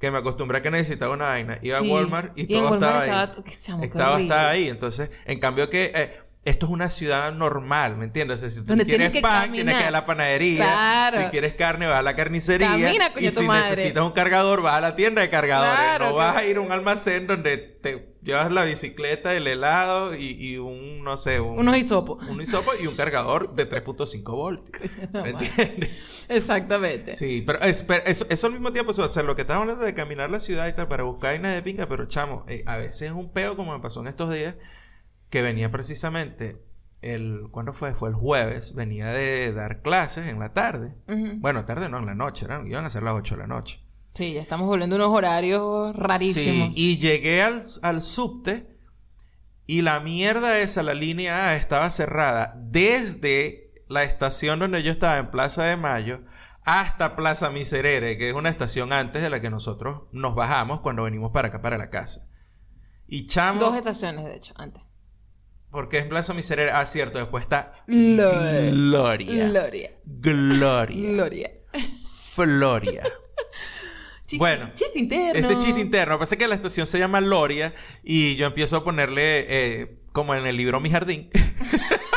Que me acostumbré a que necesitaba una vaina. Iba Sí. a Walmart y, todo Walmart estaba ahí. estaba- qué chamo, Estaba hasta ahí. Entonces, en cambio que... eh, esto es una ciudad normal, ¿me entiendes? O sea, si tú Donde quieres tienes pan, tienes que ir a la panadería. Claro. Si quieres carne, vas a la carnicería. Camina, coño, y tu si madre. necesitas un cargador, vas a la tienda de cargadores. Claro, no vas claro. a ir a un almacén donde te llevas la bicicleta, el helado y, y un, no sé, un, Unos hisopos. un hisopo y un cargador de 3.5 voltios. ¿Me entiendes? Exactamente. Sí, pero, es- pero eso, eso al mismo tiempo, o sea, lo que estamos hablando de caminar la ciudad y tal para buscar vainas de pinga, pero chamo, eh, a veces es un peo como me pasó en estos días, que venía precisamente el, ¿cuándo fue? Fue el jueves, venía de dar clases en la tarde. Bueno, tarde no, en la noche, eran, iban a ser las 8 de la noche. Sí, ya estamos volviendo a unos horarios rarísimos. Sí, y llegué al, al subte y la mierda esa, la línea A, estaba cerrada desde la estación donde yo estaba en Plaza de Mayo hasta Plaza Miserere, que es una estación antes de la que nosotros nos bajamos cuando venimos para acá, para la casa. Y chamo, Dos estaciones, de hecho, antes. Porque es Plaza Miserere, ah, cierto, después está. Gloria. Gloria. Gloria. Gloria. Floria. Chiste, Bueno, chiste interno. Este chiste interno. Pasa que la estación se llama Loria y yo empiezo a ponerle, eh, como en el libro Mi Jardín.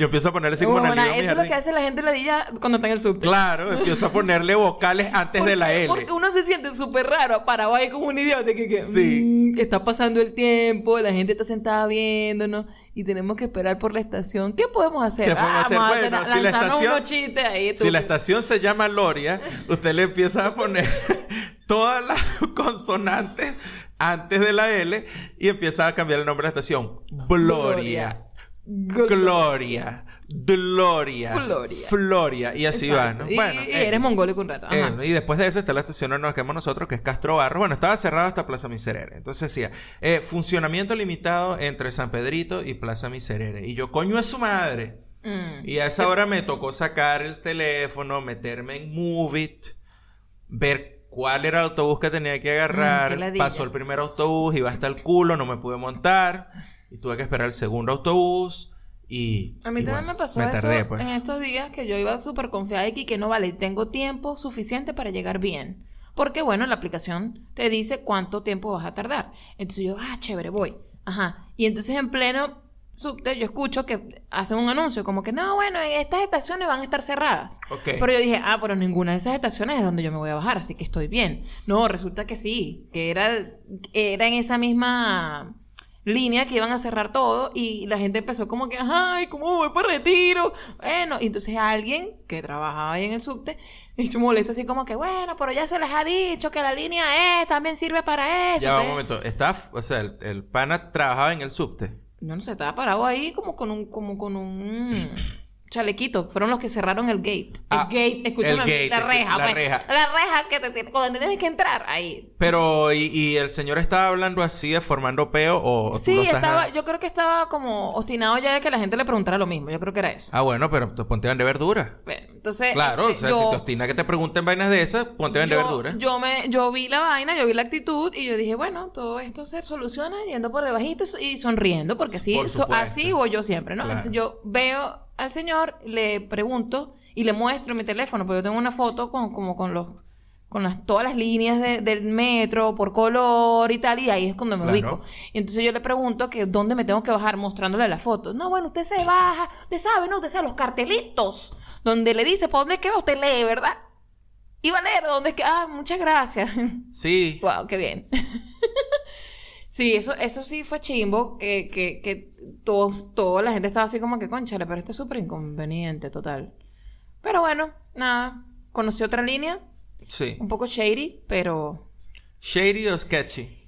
Yo empiezo a ponerle así como en el Bueno, eso es lo que hace la gente ladilla cuando está en el subte. Claro, empiezo a ponerle vocales antes de la L. Porque uno se siente súper raro, parado ahí como un idiota, que, que, Sí. mm, está pasando el tiempo, la gente está sentada viéndonos y tenemos que esperar por la estación. ¿Qué podemos hacer? ¿Qué podemos hacer? Vamos a Bueno, si la estación- unos chistes ahí. Si la estación se llama Loria, usted le empieza a poner todas las consonantes antes de la L y empieza a cambiar el nombre de la estación. Gloria. Gol- Gloria. Gloria. Floria. Floria. Y así va. ¿no? Y, Bueno, y eh, eres mongólico un rato. Ajá. Eh, y después de eso está la estación donde nos quedamos nosotros, que es Castro Barro. Bueno, estaba cerrado hasta Plaza Miserere. Entonces decía, eh, funcionamiento limitado entre San Pedrito y Plaza Miserere. Y yo, coño es su madre. Mm. Y a esa hora me tocó sacar el teléfono, meterme en Movit, ver cuál era el autobús que tenía que Mm, agarrar. Pasó el primer autobús, iba hasta el culo, no me pude montar. Y tuve que esperar el segundo autobús. Y. A mí y también bueno, me pasó me eso tardé, pues. en estos días que yo iba súper confiada y que no vale, tengo tiempo suficiente para llegar bien. Porque bueno, la aplicación te dice cuánto tiempo vas a tardar. Entonces yo, ah, chévere, voy. Ajá. Y entonces en pleno subte yo escucho que hacen un anuncio como que no, bueno, estas estaciones van a estar cerradas. Ok. Pero yo dije, ah, pero ninguna de esas estaciones es donde yo me voy a bajar, así que estoy bien. No, resulta que sí, que era, era en esa misma línea que iban a cerrar todo y la gente empezó como que, ay, ¿cómo voy para retiro? Bueno, y entonces alguien que trabajaba ahí en el subte, y molesto así como que, bueno, pero ya se les ha dicho que la línea E también sirve para eso. Ya un momento. Está, o sea, el, el pana trabajaba en el subte. No, no sé, estaba parado ahí como con un, como con un chalequito. Fueron los que cerraron el gate. Ah, el gate, escúchame, el gate, la reja, la pues. reja. La reja que te, te- cuando tienes que entrar ahí. Pero, ¿y, y el señor estaba hablando así, formando peo o, o tú Sí, lo estás estaba, a- yo creo que estaba como obstinado ya de que la gente le preguntara lo mismo. Yo creo que era eso. Ah, bueno, pero tú ponte a vender verdura. Bueno, entonces. Claro, o este, sea, yo- si te obstina que te pregunten vainas de esas, ponte a vender yo, verdura. Yo, me, yo vi la vaina, yo vi la actitud y yo dije, bueno, todo esto se soluciona yendo por debajito y sonriendo, porque así, Por so- así voy yo siempre, ¿no? Claro. Entonces yo veo al señor, le pregunto y le muestro mi teléfono, porque yo tengo una foto con, como con los con las, todas las líneas de- del metro por color y tal, y ahí es cuando me Claro. ubico. Y entonces yo le pregunto que dónde me tengo que bajar mostrándole la foto. No, bueno, usted se baja, usted sabe, ¿no? Usted sabe los cartelitos, donde le dice, ¿para dónde es que va? Usted lee, ¿verdad? Y va a leer dónde es que... Ah, muchas gracias. Sí. Wow, qué bien. sí, eso, eso sí fue chimbo, eh, que, que todos, toda la gente estaba así como que, conchale, pero este es súper inconveniente, total. Pero bueno, nada, conocí otra línea, Sí. un poco shady, pero ¿Shady o sketchy?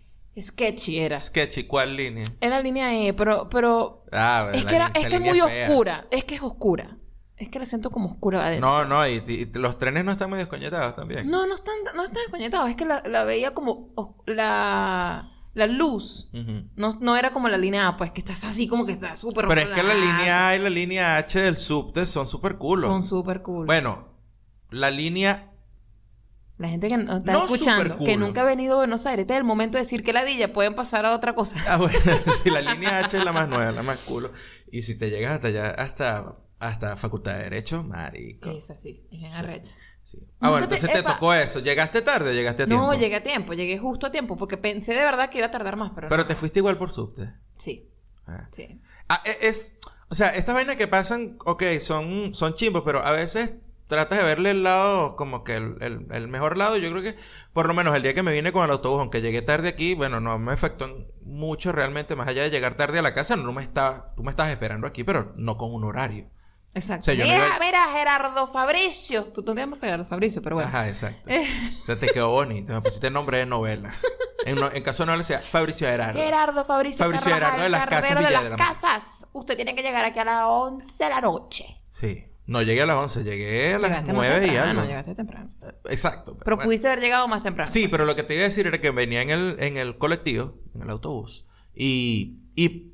sketchy era. Sketchy, ¿cuál línea? Era línea E, pero, pero Ah, es que, era, es que es muy fea. oscura, es que es oscura. Es que la siento como oscura adentro. No, no, y, y los trenes no están muy desconectados también. No, no están, no están desconectados, es que la, la veía como la, la luz. No, no era como la línea A, pues que estás así como que está súper Pero es que la línea A y la línea H del subte son súper cool. Son súper cool. Bueno, la línea La gente que nos está No escuchando, que cool. nunca ha venido a Buenos Aires, este es el momento de decir que ladilla pueden pasar a otra cosa. Ah, bueno, sí, la línea H es la más nueva, la más culo. Y si te llegas hasta allá, hasta, hasta Facultad de Derecho, marico. Es así, es en Sí. arrecha. Sí. Ah, bueno, te- entonces te epa. tocó eso. ¿Llegaste tarde o llegaste a tiempo? No, llegué a tiempo, llegué justo a tiempo, porque pensé de verdad que iba a tardar más, pero Pero no. te fuiste igual por subte. Sí, Ah. sí. Ah, e- es, o sea, estas vainas que pasan, ok, son, son chimbos, pero a veces tratas de verle el lado, como que el, el- el mejor lado. Yo creo que, por lo menos el día que me vine con el autobús, aunque llegué tarde aquí, bueno, no me afectó mucho realmente, más allá de llegar tarde a la casa, no me estaba, tú me estabas esperando aquí, pero no con un horario. Exacto. O sea, no mira, iba- mira, Gerardo Fabricio. Tú no te llamas Gerardo Fabricio, pero bueno. Ajá, exacto. Eh, O sea, te quedó bonito, me pusiste nombre de novela. En, no- en caso de novela sea Fabricio Gerardo. Gerardo Fabricio, Fabricio Carvajal, Gerardo de las Casas de las de la Mar. Casas. Usted tiene que llegar aquí a las 11 de la noche. Sí. No llegué a las 11, llegué a las Llegaste más 9 y temprano, algo. llegaste temprano. Exacto. Pero bueno. pudiste haber llegado más temprano. Sí, pues. pero lo que te iba a decir era que venía en el, en el colectivo, en el autobús, y, y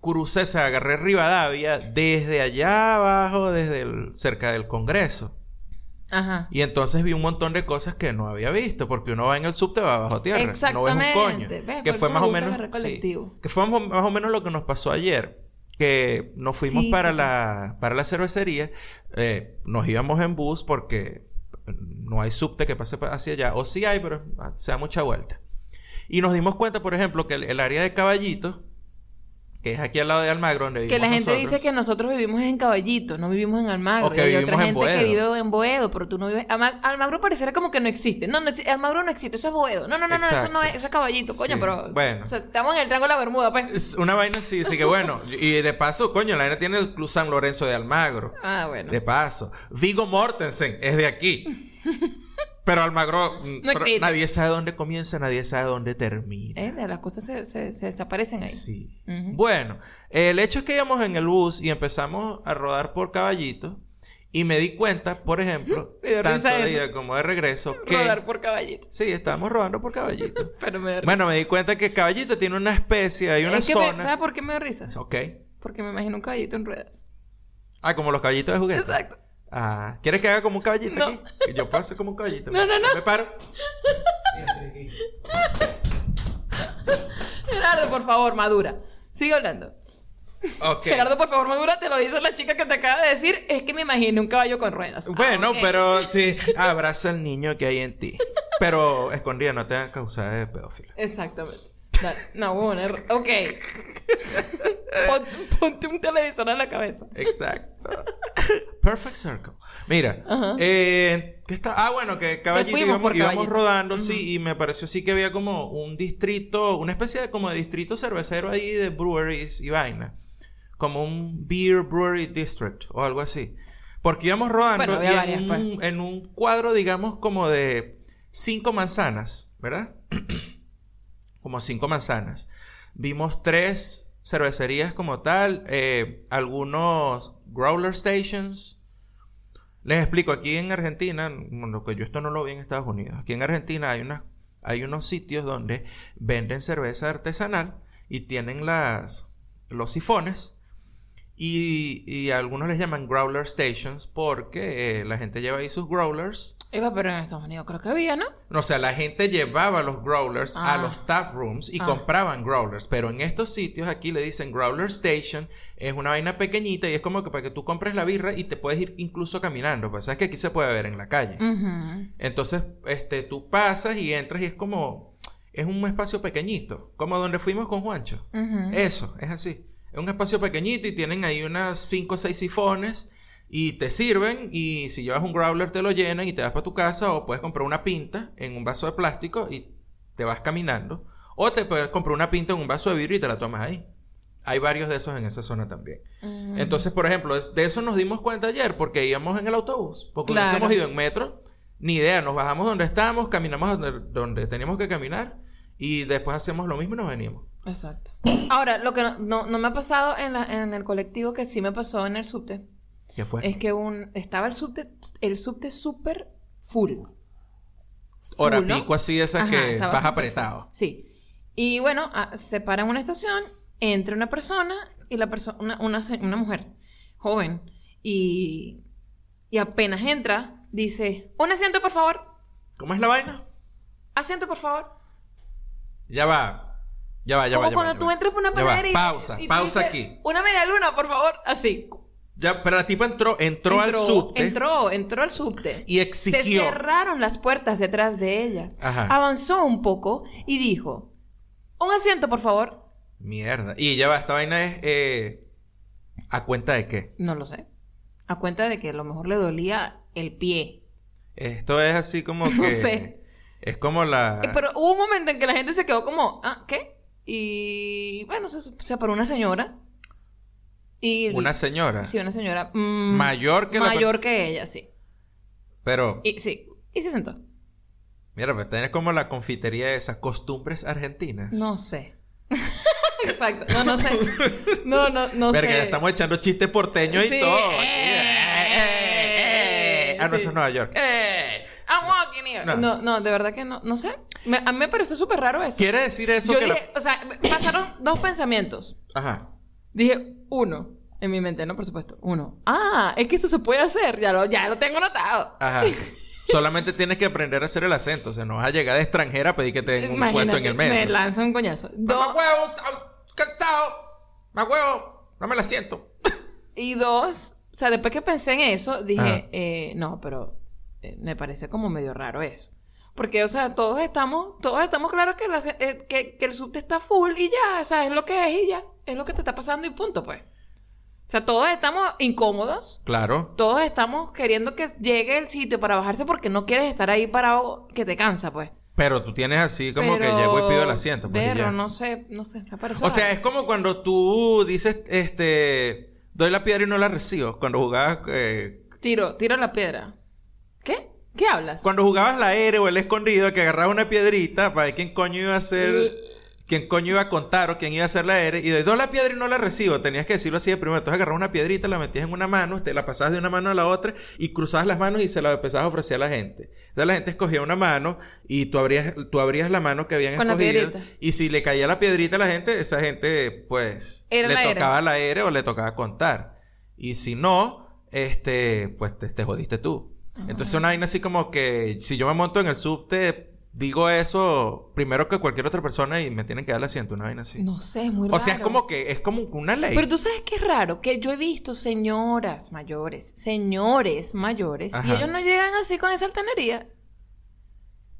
crucé, o sea, agarré Rivadavia desde allá abajo, desde el, cerca del Congreso. Ajá. Y entonces vi un montón de cosas que no había visto, porque uno va en el subte, va bajo tierra. No ves un Exactamente. coño. ¿Ves? Que fue más o menos. sí, que fue más o menos lo que nos pasó ayer. Que nos fuimos Sí, para, sí, la, para la cervecería. eh, nos íbamos en bus porque no hay subte que pase pa- hacia allá. O sí hay, pero ah, se da mucha vuelta. Y nos dimos cuenta, por ejemplo, que el, el área de Caballito, que es aquí al lado de Almagro, donde Que la vivimos gente nosotros, dice que nosotros vivimos en Caballito, no vivimos en Almagro. O que y hay vivimos otra en gente que vive en Boedo, pero tú no vives. Alma- Almagro pareciera como que no existe. No, no Almagro no existe, eso es Boedo. No, no, no, no, eso no es, eso es Caballito, coño, Sí, pero. bueno. O sea, estamos en el Triángulo de la Bermuda, pues. Es una vaina así, así que bueno. y de paso, coño, la vaina tiene el Club San Lorenzo de Almagro. Ah, bueno. De paso. Vigo Mortensen es de aquí. Pero Almagro, mm, pero existe. nadie sabe dónde comienza, nadie sabe dónde termina. Eh, las cosas se, se- se desaparecen ahí. Sí. Bueno, el hecho es que íbamos en el bus y empezamos a rodar por caballito. Y me di cuenta, por ejemplo, tanto de ida como de regreso, que. Rodar por Caballito. Sí, estábamos rodando por caballito. Pero me bueno, me di cuenta que caballito tiene una especie, hay una Es que me- zona. ¿Sabes por qué me da risa? Ok. Porque me imagino un caballito en ruedas. Ah, como los caballitos de juguete. Exacto. Ah, ¿quieres que haga como un caballito No. aquí? Que yo puedo hacer como un caballito. No, no, no. Me paro. Gerardo, por favor, madura. Sigue hablando. Ok. Gerardo, por favor, madura, te lo dice la chica que te acaba de decir. Es que me imagino un caballo con ruedas. Ah, Bueno, pero sí, abraza al niño que hay en ti. Pero escondida, no te hagas causar de pedófilo. Exactamente. Dale. No, bueno, ok. Pon- ponte un televisor en la cabeza. Exacto. Perfect Circle. Mira, Ajá. eh, ¿qué está? Ah, bueno, que caballito fuimos íbamos, por íbamos Caballito. rodando, sí, y me pareció sí que había como un distrito, una especie de como de distrito cervecero ahí de breweries y vaina. Como un beer brewery district o algo así. Porque íbamos rodando Bueno, había y en, varias, pues. un, en un cuadro, digamos, como de cinco manzanas, ¿verdad? como cinco manzanas. Vimos tres cervecerías como tal, eh, algunos growler stations. Les explico, aquí en Argentina, bueno, que yo esto no lo vi en Estados Unidos, aquí en Argentina hay, hay unos sitios donde venden cerveza artesanal y tienen las, los sifones Y, y algunos les llaman growler stations porque eh, la gente lleva ahí sus growlers. Eva, pero en Estados Unidos creo que había, ¿no? O sea, la gente llevaba los growlers a Ah. los tap rooms y Ah. compraban growlers. Pero en estos sitios aquí le dicen growler station. Es una vaina pequeñita y es como que para que tú compres la birra y te puedes ir incluso caminando. Pues sabes que aquí se puede ver en la calle. Ujú. Entonces, este, tú pasas y entras y es como... Es un espacio pequeñito. Como donde fuimos con Juancho. Ujú. Eso, es así. Es un espacio pequeñito y tienen ahí unas 5 o 6 sifones y te sirven y si llevas un growler te lo llenan y te vas para tu casa o puedes comprar una pinta en un vaso de plástico y te vas caminando o te puedes comprar una pinta en un vaso de vidrio y te la tomas ahí. Hay varios de esos en esa zona también. Ujú. Entonces, por ejemplo, de eso nos dimos cuenta ayer porque íbamos en el autobús, porque Claro. hubiésemos ido en metro, ni idea, nos bajamos donde estábamos, caminamos donde, donde teníamos que caminar y después hacemos lo mismo y nos venimos. Exacto. Ahora, lo que no, no- no me ha pasado en, la- en el colectivo, que sí me pasó en el subte, ¿Qué fue? es que un, estaba el subte, el subte súper full. Hora Full, ¿no? pico así, esas Ajá, que vas apretado. full. Sí. Y bueno, ah, se para en una estación, entra una persona y la persona, una, una, una mujer joven, y, y apenas entra, dice, un asiento, por favor, ¿Cómo es la vaina? asiento, por favor. Ya va. Ya va, ya Como va. va, cuando ya tú va. entras por una va, panadería. pausa, y tú pausa dices, aquí. Una media luna, por favor. Así. Ya, pero la tipa entró, entró, al subte Entró, entró al subte. y Se exigió. cerraron las puertas detrás de ella. Ajá. Avanzó un poco y dijo: Un asiento, por favor. Mierda. Y ya va, esta vaina es. eh, ¿A cuenta de qué? No lo sé. A cuenta de que a lo mejor le dolía el pie. Esto es así como No que. sé. Es como la. Eh, Pero hubo un momento en que la gente se quedó como: ¿Ah, qué? Y bueno, se, se paró una señora. Y. Una señora. Sí, una señora. mm, Mayor que la. Mayor que ella, sí. Pero. Y sí. Y se sentó. Mira, pues tenés como la confitería de esas costumbres argentinas. No sé. Exacto. No, no sé. No, no, no Verga, sé. ya estamos echando chistes porteños y Sí. todo. Eh, Eh, Ah, no, sí. eso es Nueva York. Eh. No. No. no, de verdad que no. No sé. Me- a mí me pareció súper raro eso. Quiere decir eso Yo que la- dije, o sea, pasaron dos pensamientos. Ajá. Dije, uno, en mi mente, ¿no? Por supuesto. Uno, ah, es que esto se puede hacer. Ya lo, ya lo tengo notado. Ajá. Solamente tienes que aprender a hacer el acento. O sea, no vas a llegar de extranjera a pedir que te den un Imagínate, puesto en el Me metro. lanza un coñazo. Dos, huevos, cansado. Mamá huevo, dame el asiento. y dos, o sea, después que pensé en eso, dije, eh, no, pero me parece como medio raro eso. Porque, o sea, todos estamos, todos estamos claros que, la- eh, que, que el subte está full y ya, o sea, es lo que es y ya, es lo que te está pasando y punto, pues. O sea, todos estamos incómodos, Claro. todos estamos queriendo que llegue el sitio para bajarse porque no quieres estar ahí parado que te cansa, pues. Pero tú tienes así como que llego y pido el asiento. Pues, Pero no sé, no sé, me parece O sea, raro. es como cuando tú dices, este, doy la piedra y no la recibo. Cuando jugabas, eh, Tiro, tiro la piedra. ¿Qué? ¿Qué hablas? cuando jugabas la aire o el escondido, que agarrabas una piedrita para ver quién coño iba a ser, quién coño iba a contar o quién iba a hacer la aire, y doy la piedra y no la recibo. Tenías que decirlo así de primero. Entonces agarrabas una piedrita, la metías en una mano, te la pasabas de una mano a la otra y cruzabas las manos y se la empezabas a ofrecer a la gente. Entonces la gente escogía una mano y tú abrías, tú abrías la mano que habían Con la escogido. piedrita. Y si le caía la piedrita a la gente, esa gente, pues, Era le la tocaba la aire o le tocaba contar. Y si no, este, pues te, te jodiste tú. Entonces, una vaina así como que si yo me monto en el subte, digo eso primero que cualquier otra persona y me tienen que dar el asiento, una vaina así. No sé, es muy o raro. sea, es como que es como una ley. Pero tú sabes que es raro, que yo he visto señoras mayores, señores mayores, y ellos no llegan así con esa altanería.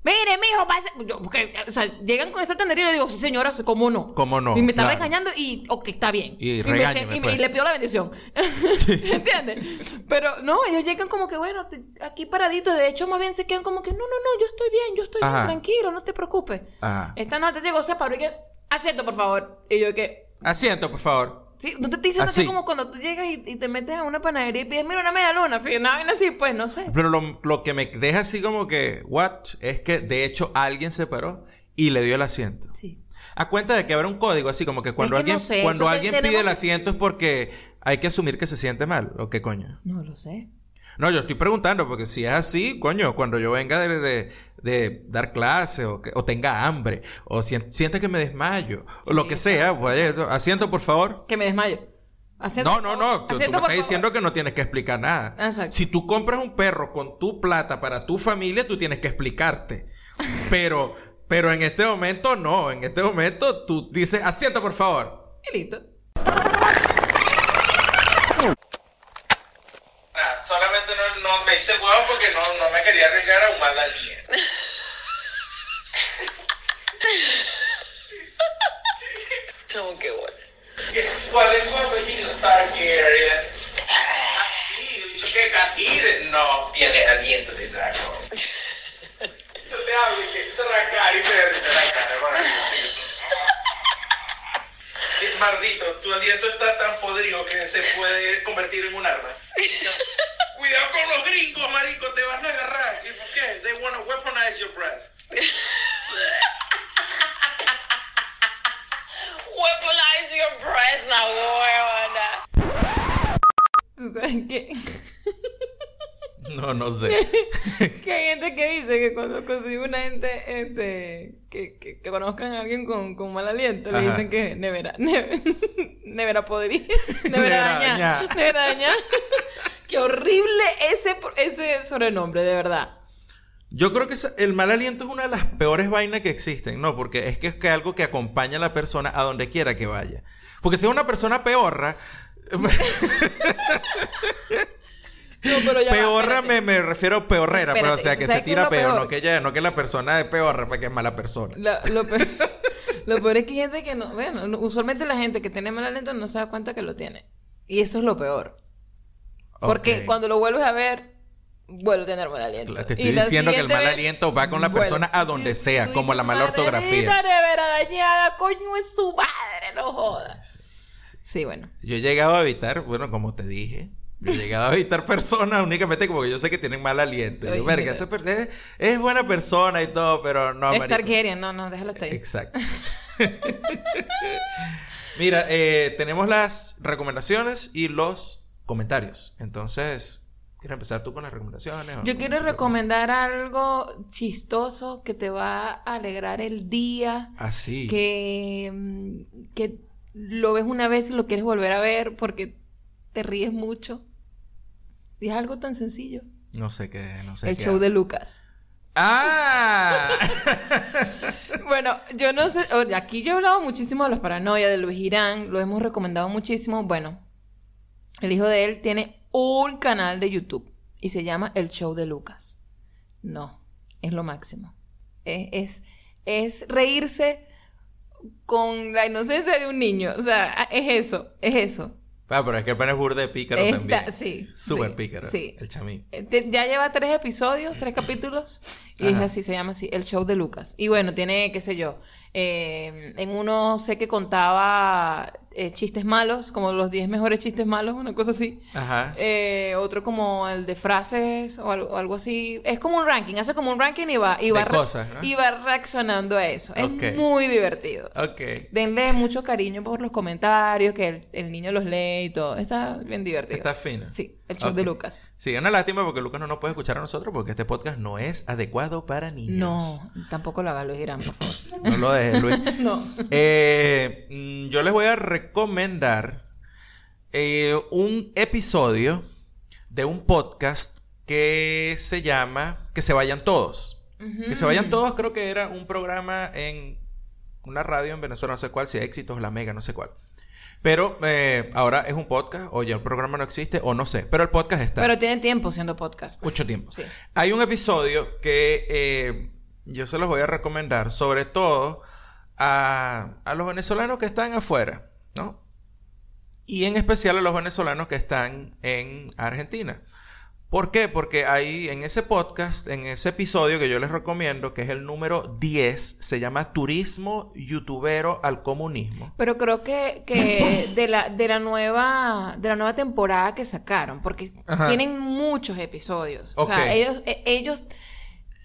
Mire, mijo, pase. Yo, porque, o sea, llegan con esa altanería y yo digo, sí, señora, ¿cómo no? ¿Cómo no? Y me está Claro. regañando y, ok, está bien. Y me- y, me- y le pido la bendición. ¿Entiendes? Pero no, ellos llegan como que, bueno, te- aquí paraditos. De hecho, más bien se quedan como que, no, no, no, yo estoy bien, yo estoy Ajá. bien, tranquilo, no te preocupes. Ajá. Esta noche llegó, se paró y que, asiento, por favor. Y yo que, Asiento, por favor. Sí, no te estoy diciendo así Así. como cuando tú llegas y, y te metes a una panadería y pides, mira, una media luna, así, una vaina así, pues, no sé. Pero lo, lo que me deja así como que, what, es que de hecho alguien se paró y le dio el asiento. Sí. A cuenta de que habrá un código así como que cuando Es que no alguien, sé, cuando alguien pide el que- asiento es porque hay que asumir que se siente mal. ¿O qué coño? No lo sé. No, yo estoy preguntando porque si es así, coño, cuando yo venga de, de- de dar clase o, que- o tenga hambre o sien- sienta que me desmayo o lo que sea, pues, asiento por favor. Que me desmayo. Asiento, No, no, no. Tú, tú me asiento, estás favor. diciendo que no tienes que explicar nada. Exacto. Si tú compras un perro con tu plata para tu familia, tú tienes que explicarte. Pero, pero en este momento no. En este momento tú dices, asiento, por favor. Y listo. Solamente no, me hice huevo porque no, me quería arriesgar a un mal aliento. Chamo, qué bueno. ¿Cuál es su apellido? Targaryen. Así, el bicho que Katir no tiene aliento de dragón. Yo te hablo y que Targaryen te la cara, Mardito, tu aliento está tan podrido que se puede convertir en un arma. Cuidado con los gringos, marico, te van a agarrar. ¿Y por qué? They want to weaponize your breath. Weaponize your breath, la huevona. ¿Tú sabes qué? No, no sé. que hay gente que dice que cuando consigue una gente este, que, que, que conozcan a alguien con, con mal aliento, le dicen que nevera, nevera, nevera podrida, nevera Nevera dañada, dañada. nevera dañada. Qué horrible ese, ese sobrenombre, de verdad. Yo creo que el mal aliento es una de las peores vainas que existen, ¿no? Porque es que es que algo que acompaña a la persona a donde quiera que vaya. Porque si es una persona peorra, No, pero ya peorra me, me refiero a peorrera, pues, o Espérate, sea, ¿tú que sabes se tira peor, peor? no que ella, no que la persona es peorra, porque es mala persona. Lo, lo peor, lo peor es que hay gente que no, bueno, no- usualmente la gente que tiene mal aliento no se da cuenta que lo tiene. Y eso es lo peor. Porque cuando lo vuelves a ver, vuelve a tener mal aliento. Te estoy diciendo que el mal vez, aliento va con la persona a donde Tú- sea, tú como la mala "Maldita ortografía. nevera dañada, coño es su madre, no jodas. Sí, bueno. Yo he llegado a evitar, bueno, como te dije, yo he llegado a evitar personas únicamente como que yo sé que tienen mal aliento. Y yo, Oye, verga, esa per- es, es buena persona y todo, pero no, es. Targaryen, no, no, déjalo hasta ahí. Exacto. Mira, eh, tenemos las recomendaciones y los comentarios. Entonces, ¿quieres empezar tú con las recomendaciones? Yo quiero recomendar algo chistoso que te va a alegrar el día. Así. que, mm, que lo ves una vez y lo quieres volver a ver porque te ríes mucho. Y es algo tan sencillo. No sé qué, no sé el qué. show de Lucas. ¡Ah! Bueno, yo no sé, oye, aquí yo he hablado muchísimo de los paranoia, de Luis Girán, lo hemos recomendado muchísimo. Bueno, el hijo de él tiene un canal de YouTube y se llama El Show de Lucas. No, es lo máximo. Es, es, es reírse con la inocencia de un niño. O sea, es eso, es eso. ah, pero es que el pan es burda de pícaro también. sí. Súper sí, pícaro. Sí. El chamín. Eh, Ya lleva tres episodios, tres capítulos, y es así, se llama así, el show de Lucas. Y bueno, tiene, qué sé yo, eh, en uno sé que contaba eh, chistes malos, como los 10 mejores chistes malos, una cosa así. Ajá. Eh, otro como el de frases o algo, algo así. Es como un ranking, hace como un ranking y va, y va, re- cosas, ¿no? y va reaccionando a eso. Es muy divertido. Ok. Denle mucho cariño por los comentarios, que el, el niño los lee y todo. Está bien divertido. Está fino. Sí, el show de. Lucas. Sí, una lástima porque Lucas no nos puede escuchar a nosotros porque este podcast no es adecuado para niños. No, tampoco lo haga Luis Irán, por favor. No lo dejes, Luis. no. Eh, mm, yo les voy a recomendar eh, un episodio de un podcast que se llama Que se vayan todos. Que se vayan todos, creo que era un programa en una radio en Venezuela, no sé cuál, si Éxitos, La Mega, no sé cuál. Pero eh, ahora es un podcast, o ya el programa no existe, o no sé. Pero el podcast está. Pero tiene tiempo siendo podcast. pues. Mucho tiempo. Sí. Hay un episodio que eh, yo se los voy a recomendar, sobre todo a, a los venezolanos que están afuera, ¿no? Y en especial a los venezolanos que están en Argentina. ¿Por qué? Porque ahí en ese podcast, en ese episodio que yo les recomiendo, que es el número 10, se llama Turismo Youtubero al Comunismo. Pero creo que, que de la, de la nueva, de la nueva temporada que sacaron, porque Ajá. tienen muchos episodios. O sea, ellos, e- ellos,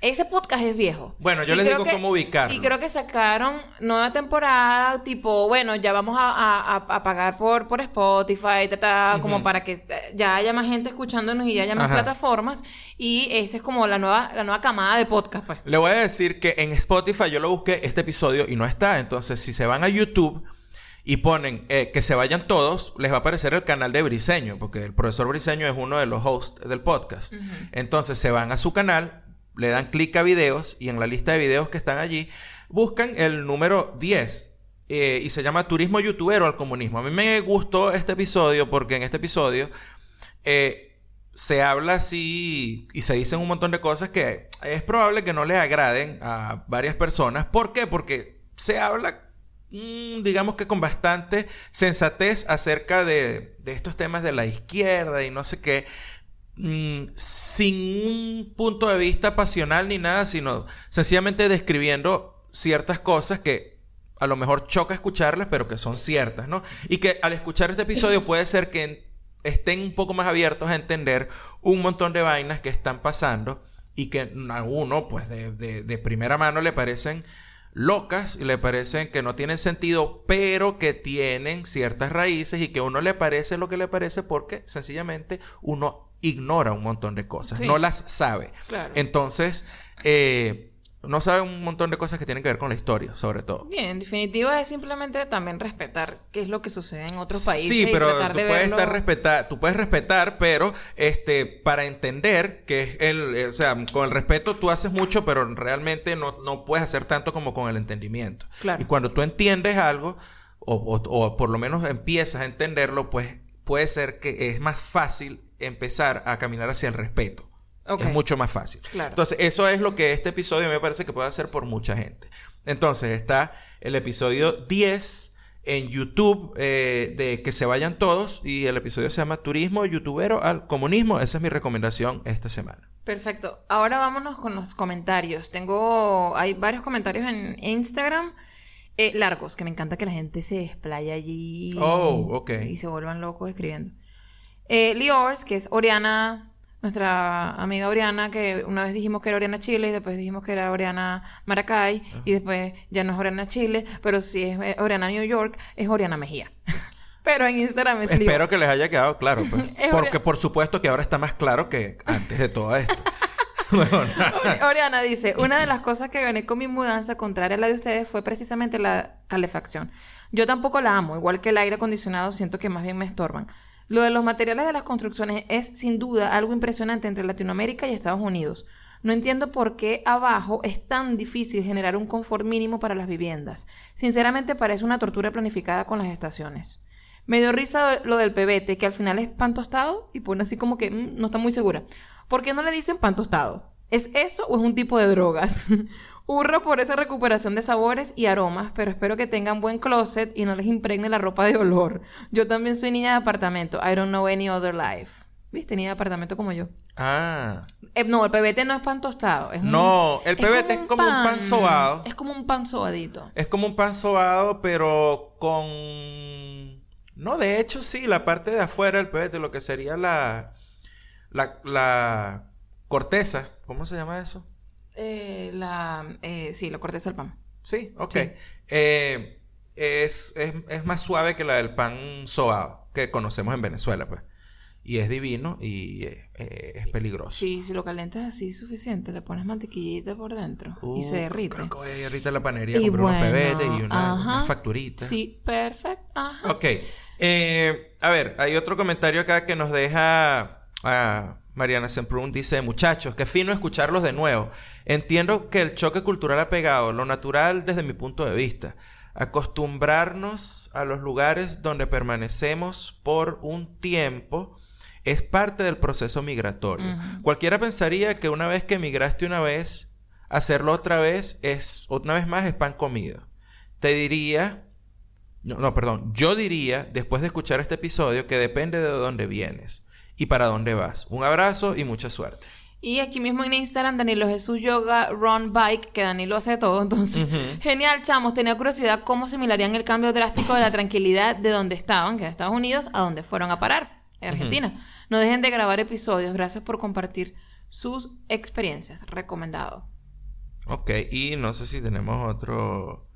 ese podcast es viejo. Bueno, yo Y les digo que- cómo ubicarlo. Y creo que sacaron nueva temporada, tipo, bueno, ya vamos a, a- a- a pagar por, por Spotify, ta, ta, como para que eh, ya haya más gente escuchándonos y ya haya más Ajá. plataformas. Y esa es como la nueva, la nueva camada de podcast, pues. Le voy a decir que en Spotify yo lo busqué este episodio y no está. Entonces, si se van a YouTube y ponen eh, que se vayan todos, les va a aparecer el canal de Briseño, porque el profesor Briseño es uno de los hosts del podcast. Entonces se van a su canal, le dan clic a videos y en la lista de videos que están allí buscan el número 10. eh, y se llama Turismo Youtubero al Comunismo. A mí me gustó este episodio porque en este episodio eh, se habla así y se dicen un montón de cosas que es probable que no le agraden a varias personas. ¿Por qué? Porque se habla, mm, digamos que con bastante sensatez acerca de, de estos temas de la izquierda y no sé qué. Mm, sin un punto de vista pasional ni nada, sino sencillamente describiendo ciertas cosas que a lo mejor choca escucharlas, pero que son ciertas, ¿no? Y que al escuchar este episodio puede ser que estén un poco más abiertos a entender un montón de vainas que están pasando y que a uno, pues de, de- de primera mano le parecen locas y le parecen que no tienen sentido, pero que tienen ciertas raíces y que a uno le parece lo que le parece porque sencillamente uno ignora un montón de cosas, Sí. no las sabe. Claro. Entonces, eh, no sabe un montón de cosas que tienen que ver con la historia, sobre todo. Bien, en definitiva es simplemente también respetar qué es lo que sucede en otros países. Sí, y pero tratar tú de puedes verlo- estar respetar, tú puedes respetar, pero este para entender que es el, eh, o sea, con el respeto tú haces mucho, pero realmente no, no puedes hacer tanto como con el entendimiento. Claro. Y cuando tú entiendes algo o, o- o por lo menos empiezas a entenderlo, pues puede ser que es más fácil empezar a caminar hacia el respeto. Ok. Es mucho más fácil. Claro. Entonces, eso es lo que este episodio me parece que puede hacer por mucha gente. Entonces, está el episodio 10 en YouTube eh, de Que se vayan todos y el episodio se llama Turismo Youtubero al Comunismo. Esa es mi recomendación esta semana. Perfecto. Ahora vámonos con los comentarios. Tengo, hay varios comentarios en Instagram eh, largos, que me encanta que la gente se desplaya allí. Oh, ok. Y se vuelvan locos escribiendo. Eh, Liors, que es Oriana, nuestra amiga Oriana, que una vez dijimos que era Oriana Chile y después dijimos que era Oriana Maracay y después ya no es Oriana Chile, pero si es eh, Oriana New York, es Oriana Mejía. pero en Instagram es Espero Liors. que les haya quedado claro. pues. Es Porque por supuesto que ahora está más claro que antes de todo esto. Bueno, Oriana dice, una de las cosas que gané con mi mudanza, contraria a la de ustedes, fue precisamente la calefacción. Yo tampoco la amo, igual que el aire acondicionado, siento que más bien me estorban. Lo de los materiales de las construcciones es sin duda algo impresionante entre Latinoamérica y Estados Unidos. No entiendo por qué abajo es tan difícil generar un confort mínimo para las viviendas. Sinceramente parece una tortura planificada con las estaciones. Me dio risa lo del pebete, que al final es pan tostado y pone así como que "Mm, no está muy segura. ¿Por qué no le dicen pan tostado? ¿Es eso o es un tipo de drogas? Hurro por esa recuperación de sabores y aromas, pero espero que tengan buen closet y no les impregne la ropa de olor. Yo también soy niña de apartamento. I don't know any other life. ¿Viste? Niña de apartamento como yo. ah, Eh, no, el pebete no es pan tostado. Es un- No, el pebete es como un pan sobado. Es como un pan sobadito. Es como un pan sobado, pero con... No, de hecho sí, la parte de afuera del pebete, lo que sería la... La, la corteza, ¿cómo se llama eso? Eh, la, eh, sí, la corteza del pan. Sí, ok. Sí. Eh, es, es, es más suave que la del pan sobado que conocemos en Venezuela, pues. Y es divino y eh, eh, es peligroso. Sí, si lo calientas así es suficiente, le pones mantequillita por dentro y se Uh, derrite. Creo que voy a ir a la panería Y unos bueno, pebetes y una, ajá. una facturita. Sí, perfecto. Ajá. Ok. A ver, hay otro comentario acá que nos deja ah, Mariana Semprún. Dice, muchachos, qué fino escucharlos de nuevo. Entiendo que el choque cultural ha pegado, lo natural desde mi punto de vista. Acostumbrarnos a los lugares donde permanecemos por un tiempo es parte del proceso migratorio. Cualquiera pensaría que una vez que emigraste una vez, hacerlo otra vez es, una vez más, es pan comido. Te diría, no, no, perdón, yo diría, después de escuchar este episodio, que depende de dónde vienes y para dónde vas. Un abrazo y mucha suerte. Y aquí mismo en Instagram, Danilo Jesús Yoga Run Bike, que Danilo hace todo, entonces. Genial, chamos. Tenía curiosidad cómo asimilarían el cambio drástico de la tranquilidad de donde estaban, que es Estados Unidos, a donde fueron a parar, en Argentina. No dejen de grabar episodios. Gracias por compartir sus experiencias. Recomendado. Ok, y no sé si tenemos otro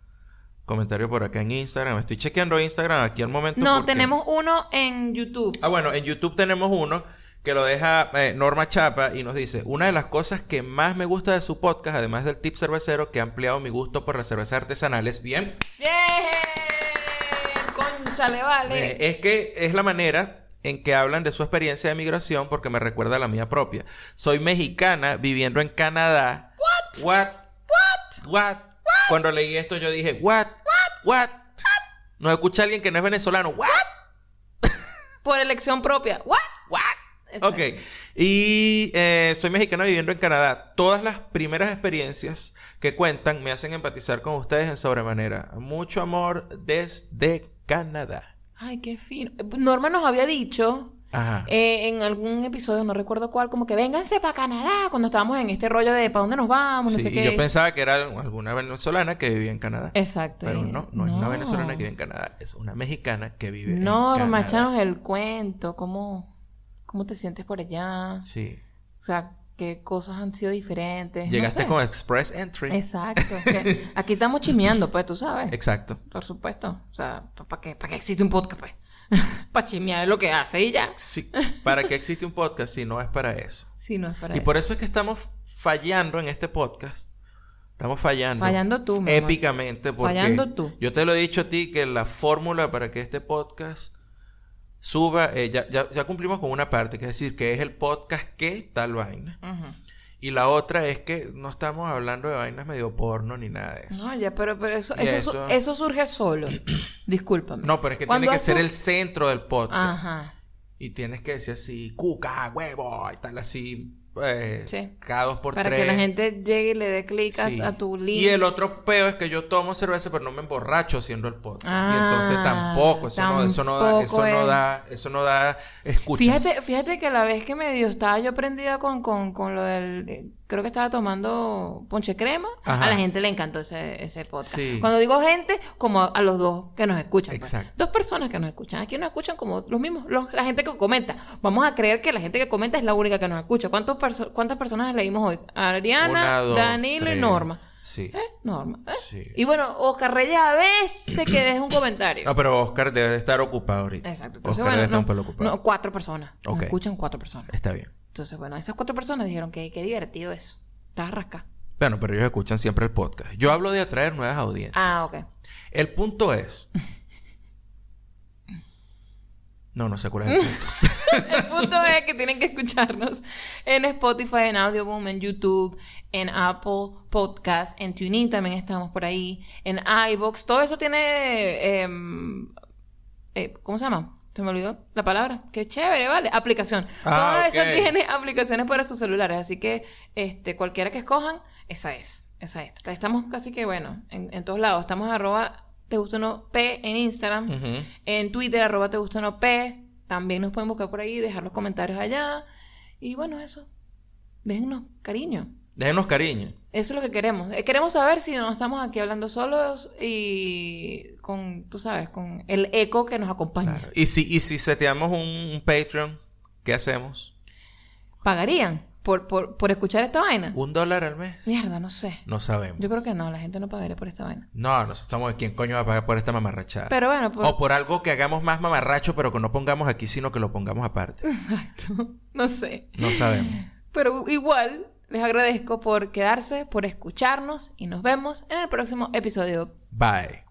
comentario por acá en Instagram. Estoy chequeando Instagram aquí al momento. No, porque- tenemos uno en YouTube. Ah, bueno, en YouTube tenemos uno que lo deja eh, Norma Chapa y nos dice, una de las cosas que más me gusta de su podcast, además del tip cervecero, que ha ampliado mi gusto por las cervezas artesanales. Bien. ¡Bien! Cónchale, vale. Eh, es que es la manera en que hablan de su experiencia de migración porque me recuerda a la mía propia. Soy mexicana viviendo en Canadá. What? What? What? What? Cuando leí esto yo dije, what? What? No escucha a alguien que no es venezolano. What? Por elección propia. ¿What? What? Exacto. Ok. Y eh, soy mexicana viviendo en Canadá. Todas las primeras experiencias que cuentan me hacen empatizar con ustedes en sobremanera. Mucho amor desde Canadá. Ay, qué fino. Norma nos había dicho Ajá. eh, en algún episodio, no recuerdo cuál, como que vénganse para Canadá cuando estábamos en este rollo de para dónde nos vamos, no Sí, sé y qué. yo pensaba que era alguna venezolana que vivía en Canadá. Exacto. Pero no, no, es una venezolana que vive en Canadá, es una mexicana que vive en Norma, Canadá. échanos el cuento, ¿cómo, cómo te sientes por allá? Sí. O sea, qué cosas han sido diferentes. no Llegaste sé. con Express Entry. Exacto. que aquí estamos chismeando, pues, tú sabes. Exacto. Por supuesto. O sea, ¿para qué, pa' qué existe un podcast, pues? para chismear es lo que hace y ya. Sí. ¿Para qué existe un podcast si no es para eso? Sí, no es para Y eso. por eso es que estamos fallando en este podcast. Estamos fallando. Fallando tú, mi amor. Épicamente. Porque Fallando tú. Yo te lo he dicho a ti que la fórmula para que este podcast suba, eh, ya, ya, ya cumplimos con una parte, que es decir, que es el podcast que tal vaina. Y la otra es que no estamos hablando de vainas medio porno ni nada de eso. No, ya, pero, pero eso, eso, eso- eso surge solo. Discúlpame. No, pero es que tiene que ser el centro del podcast. Ajá. Y tienes que decir así, cuca, huevo, y tal así, eh, Sí. cada dos por Para tres. que la gente llegue y le dé clic a, Sí. a tu link. Y el otro peo es que yo tomo cerveza, pero no me emborracho haciendo el podcast. y Ah, entonces tampoco, eso no, eso no da, eso no da, eso no da escuchas. Fíjate, fíjate que la vez que medio estaba yo prendida con, con, con lo del... Creo que estaba tomando ponche crema. Ajá. A la gente le encantó ese, ese podcast. Sí. Cuando digo gente, como a, los dos que nos escuchan. pues. Exacto. Dos personas que nos escuchan. Aquí nos escuchan como los mismos. los- la gente que comenta. Vamos a creer que la gente que comenta es la única que nos escucha. ¿Cuántos perso- ¿Cuántas personas leímos hoy? Ariana, dos, Danilo y. Norma. Sí. ¿Eh? Norma. ¿eh? Sí. Y bueno, Oscar Reyes a veces que deje un comentario. No, pero Oscar debe de estar ocupado ahorita. Exacto. Entonces, Oscar debe bueno, estar no, un pelo ocupado. no, cuatro personas. Nos escuchan cuatro personas. Está bien. Entonces, bueno, esas cuatro personas dijeron que qué divertido eso. Estás rasca. Bueno, pero ellos escuchan siempre el podcast. Yo hablo de atraer nuevas audiencias. Ah, ok. El punto es. No, no sé cuál es el punto. El punto es que tienen que escucharnos en Spotify, en Audioboom, en YouTube, en Apple Podcast, en TuneIn también estamos por ahí, en iBox. Todo eso tiene. em, eh, ¿Cómo se llama? Se me olvidó la palabra. Qué chévere, ¿vale? Aplicación. Ah, Todo eso tiene aplicaciones para sus celulares. Así que este, cualquiera que escojan, esa es. Esa es. Estamos casi que, bueno, en, en todos lados. Estamos arroba te gusta no P en Instagram. En Twitter, arroba te gusta no P. También nos pueden buscar por ahí, dejar los comentarios allá. Y bueno, eso. Déjennos cariño. Déjenos cariño. Eso es lo que queremos. Eh, Queremos saber si no estamos aquí hablando solos y con, tú sabes, con el eco que nos acompaña. Claro. Y si, y si seteamos un, un Patreon, ¿qué hacemos? ¿Pagarían por, por, por escuchar esta vaina? ¿Un dólar al mes? Mierda, no sé. No sabemos. Yo creo que no, la gente no pagaría por esta vaina. No, no sabemos quién coño va a pagar por esta mamarrachada. Pero bueno, por... O por algo que hagamos más mamarracho, pero que no pongamos aquí, sino que lo pongamos aparte. Exacto. No sé. No sabemos. Pero igual les agradezco por quedarse, por escucharnos y nos vemos en el próximo episodio. Bye.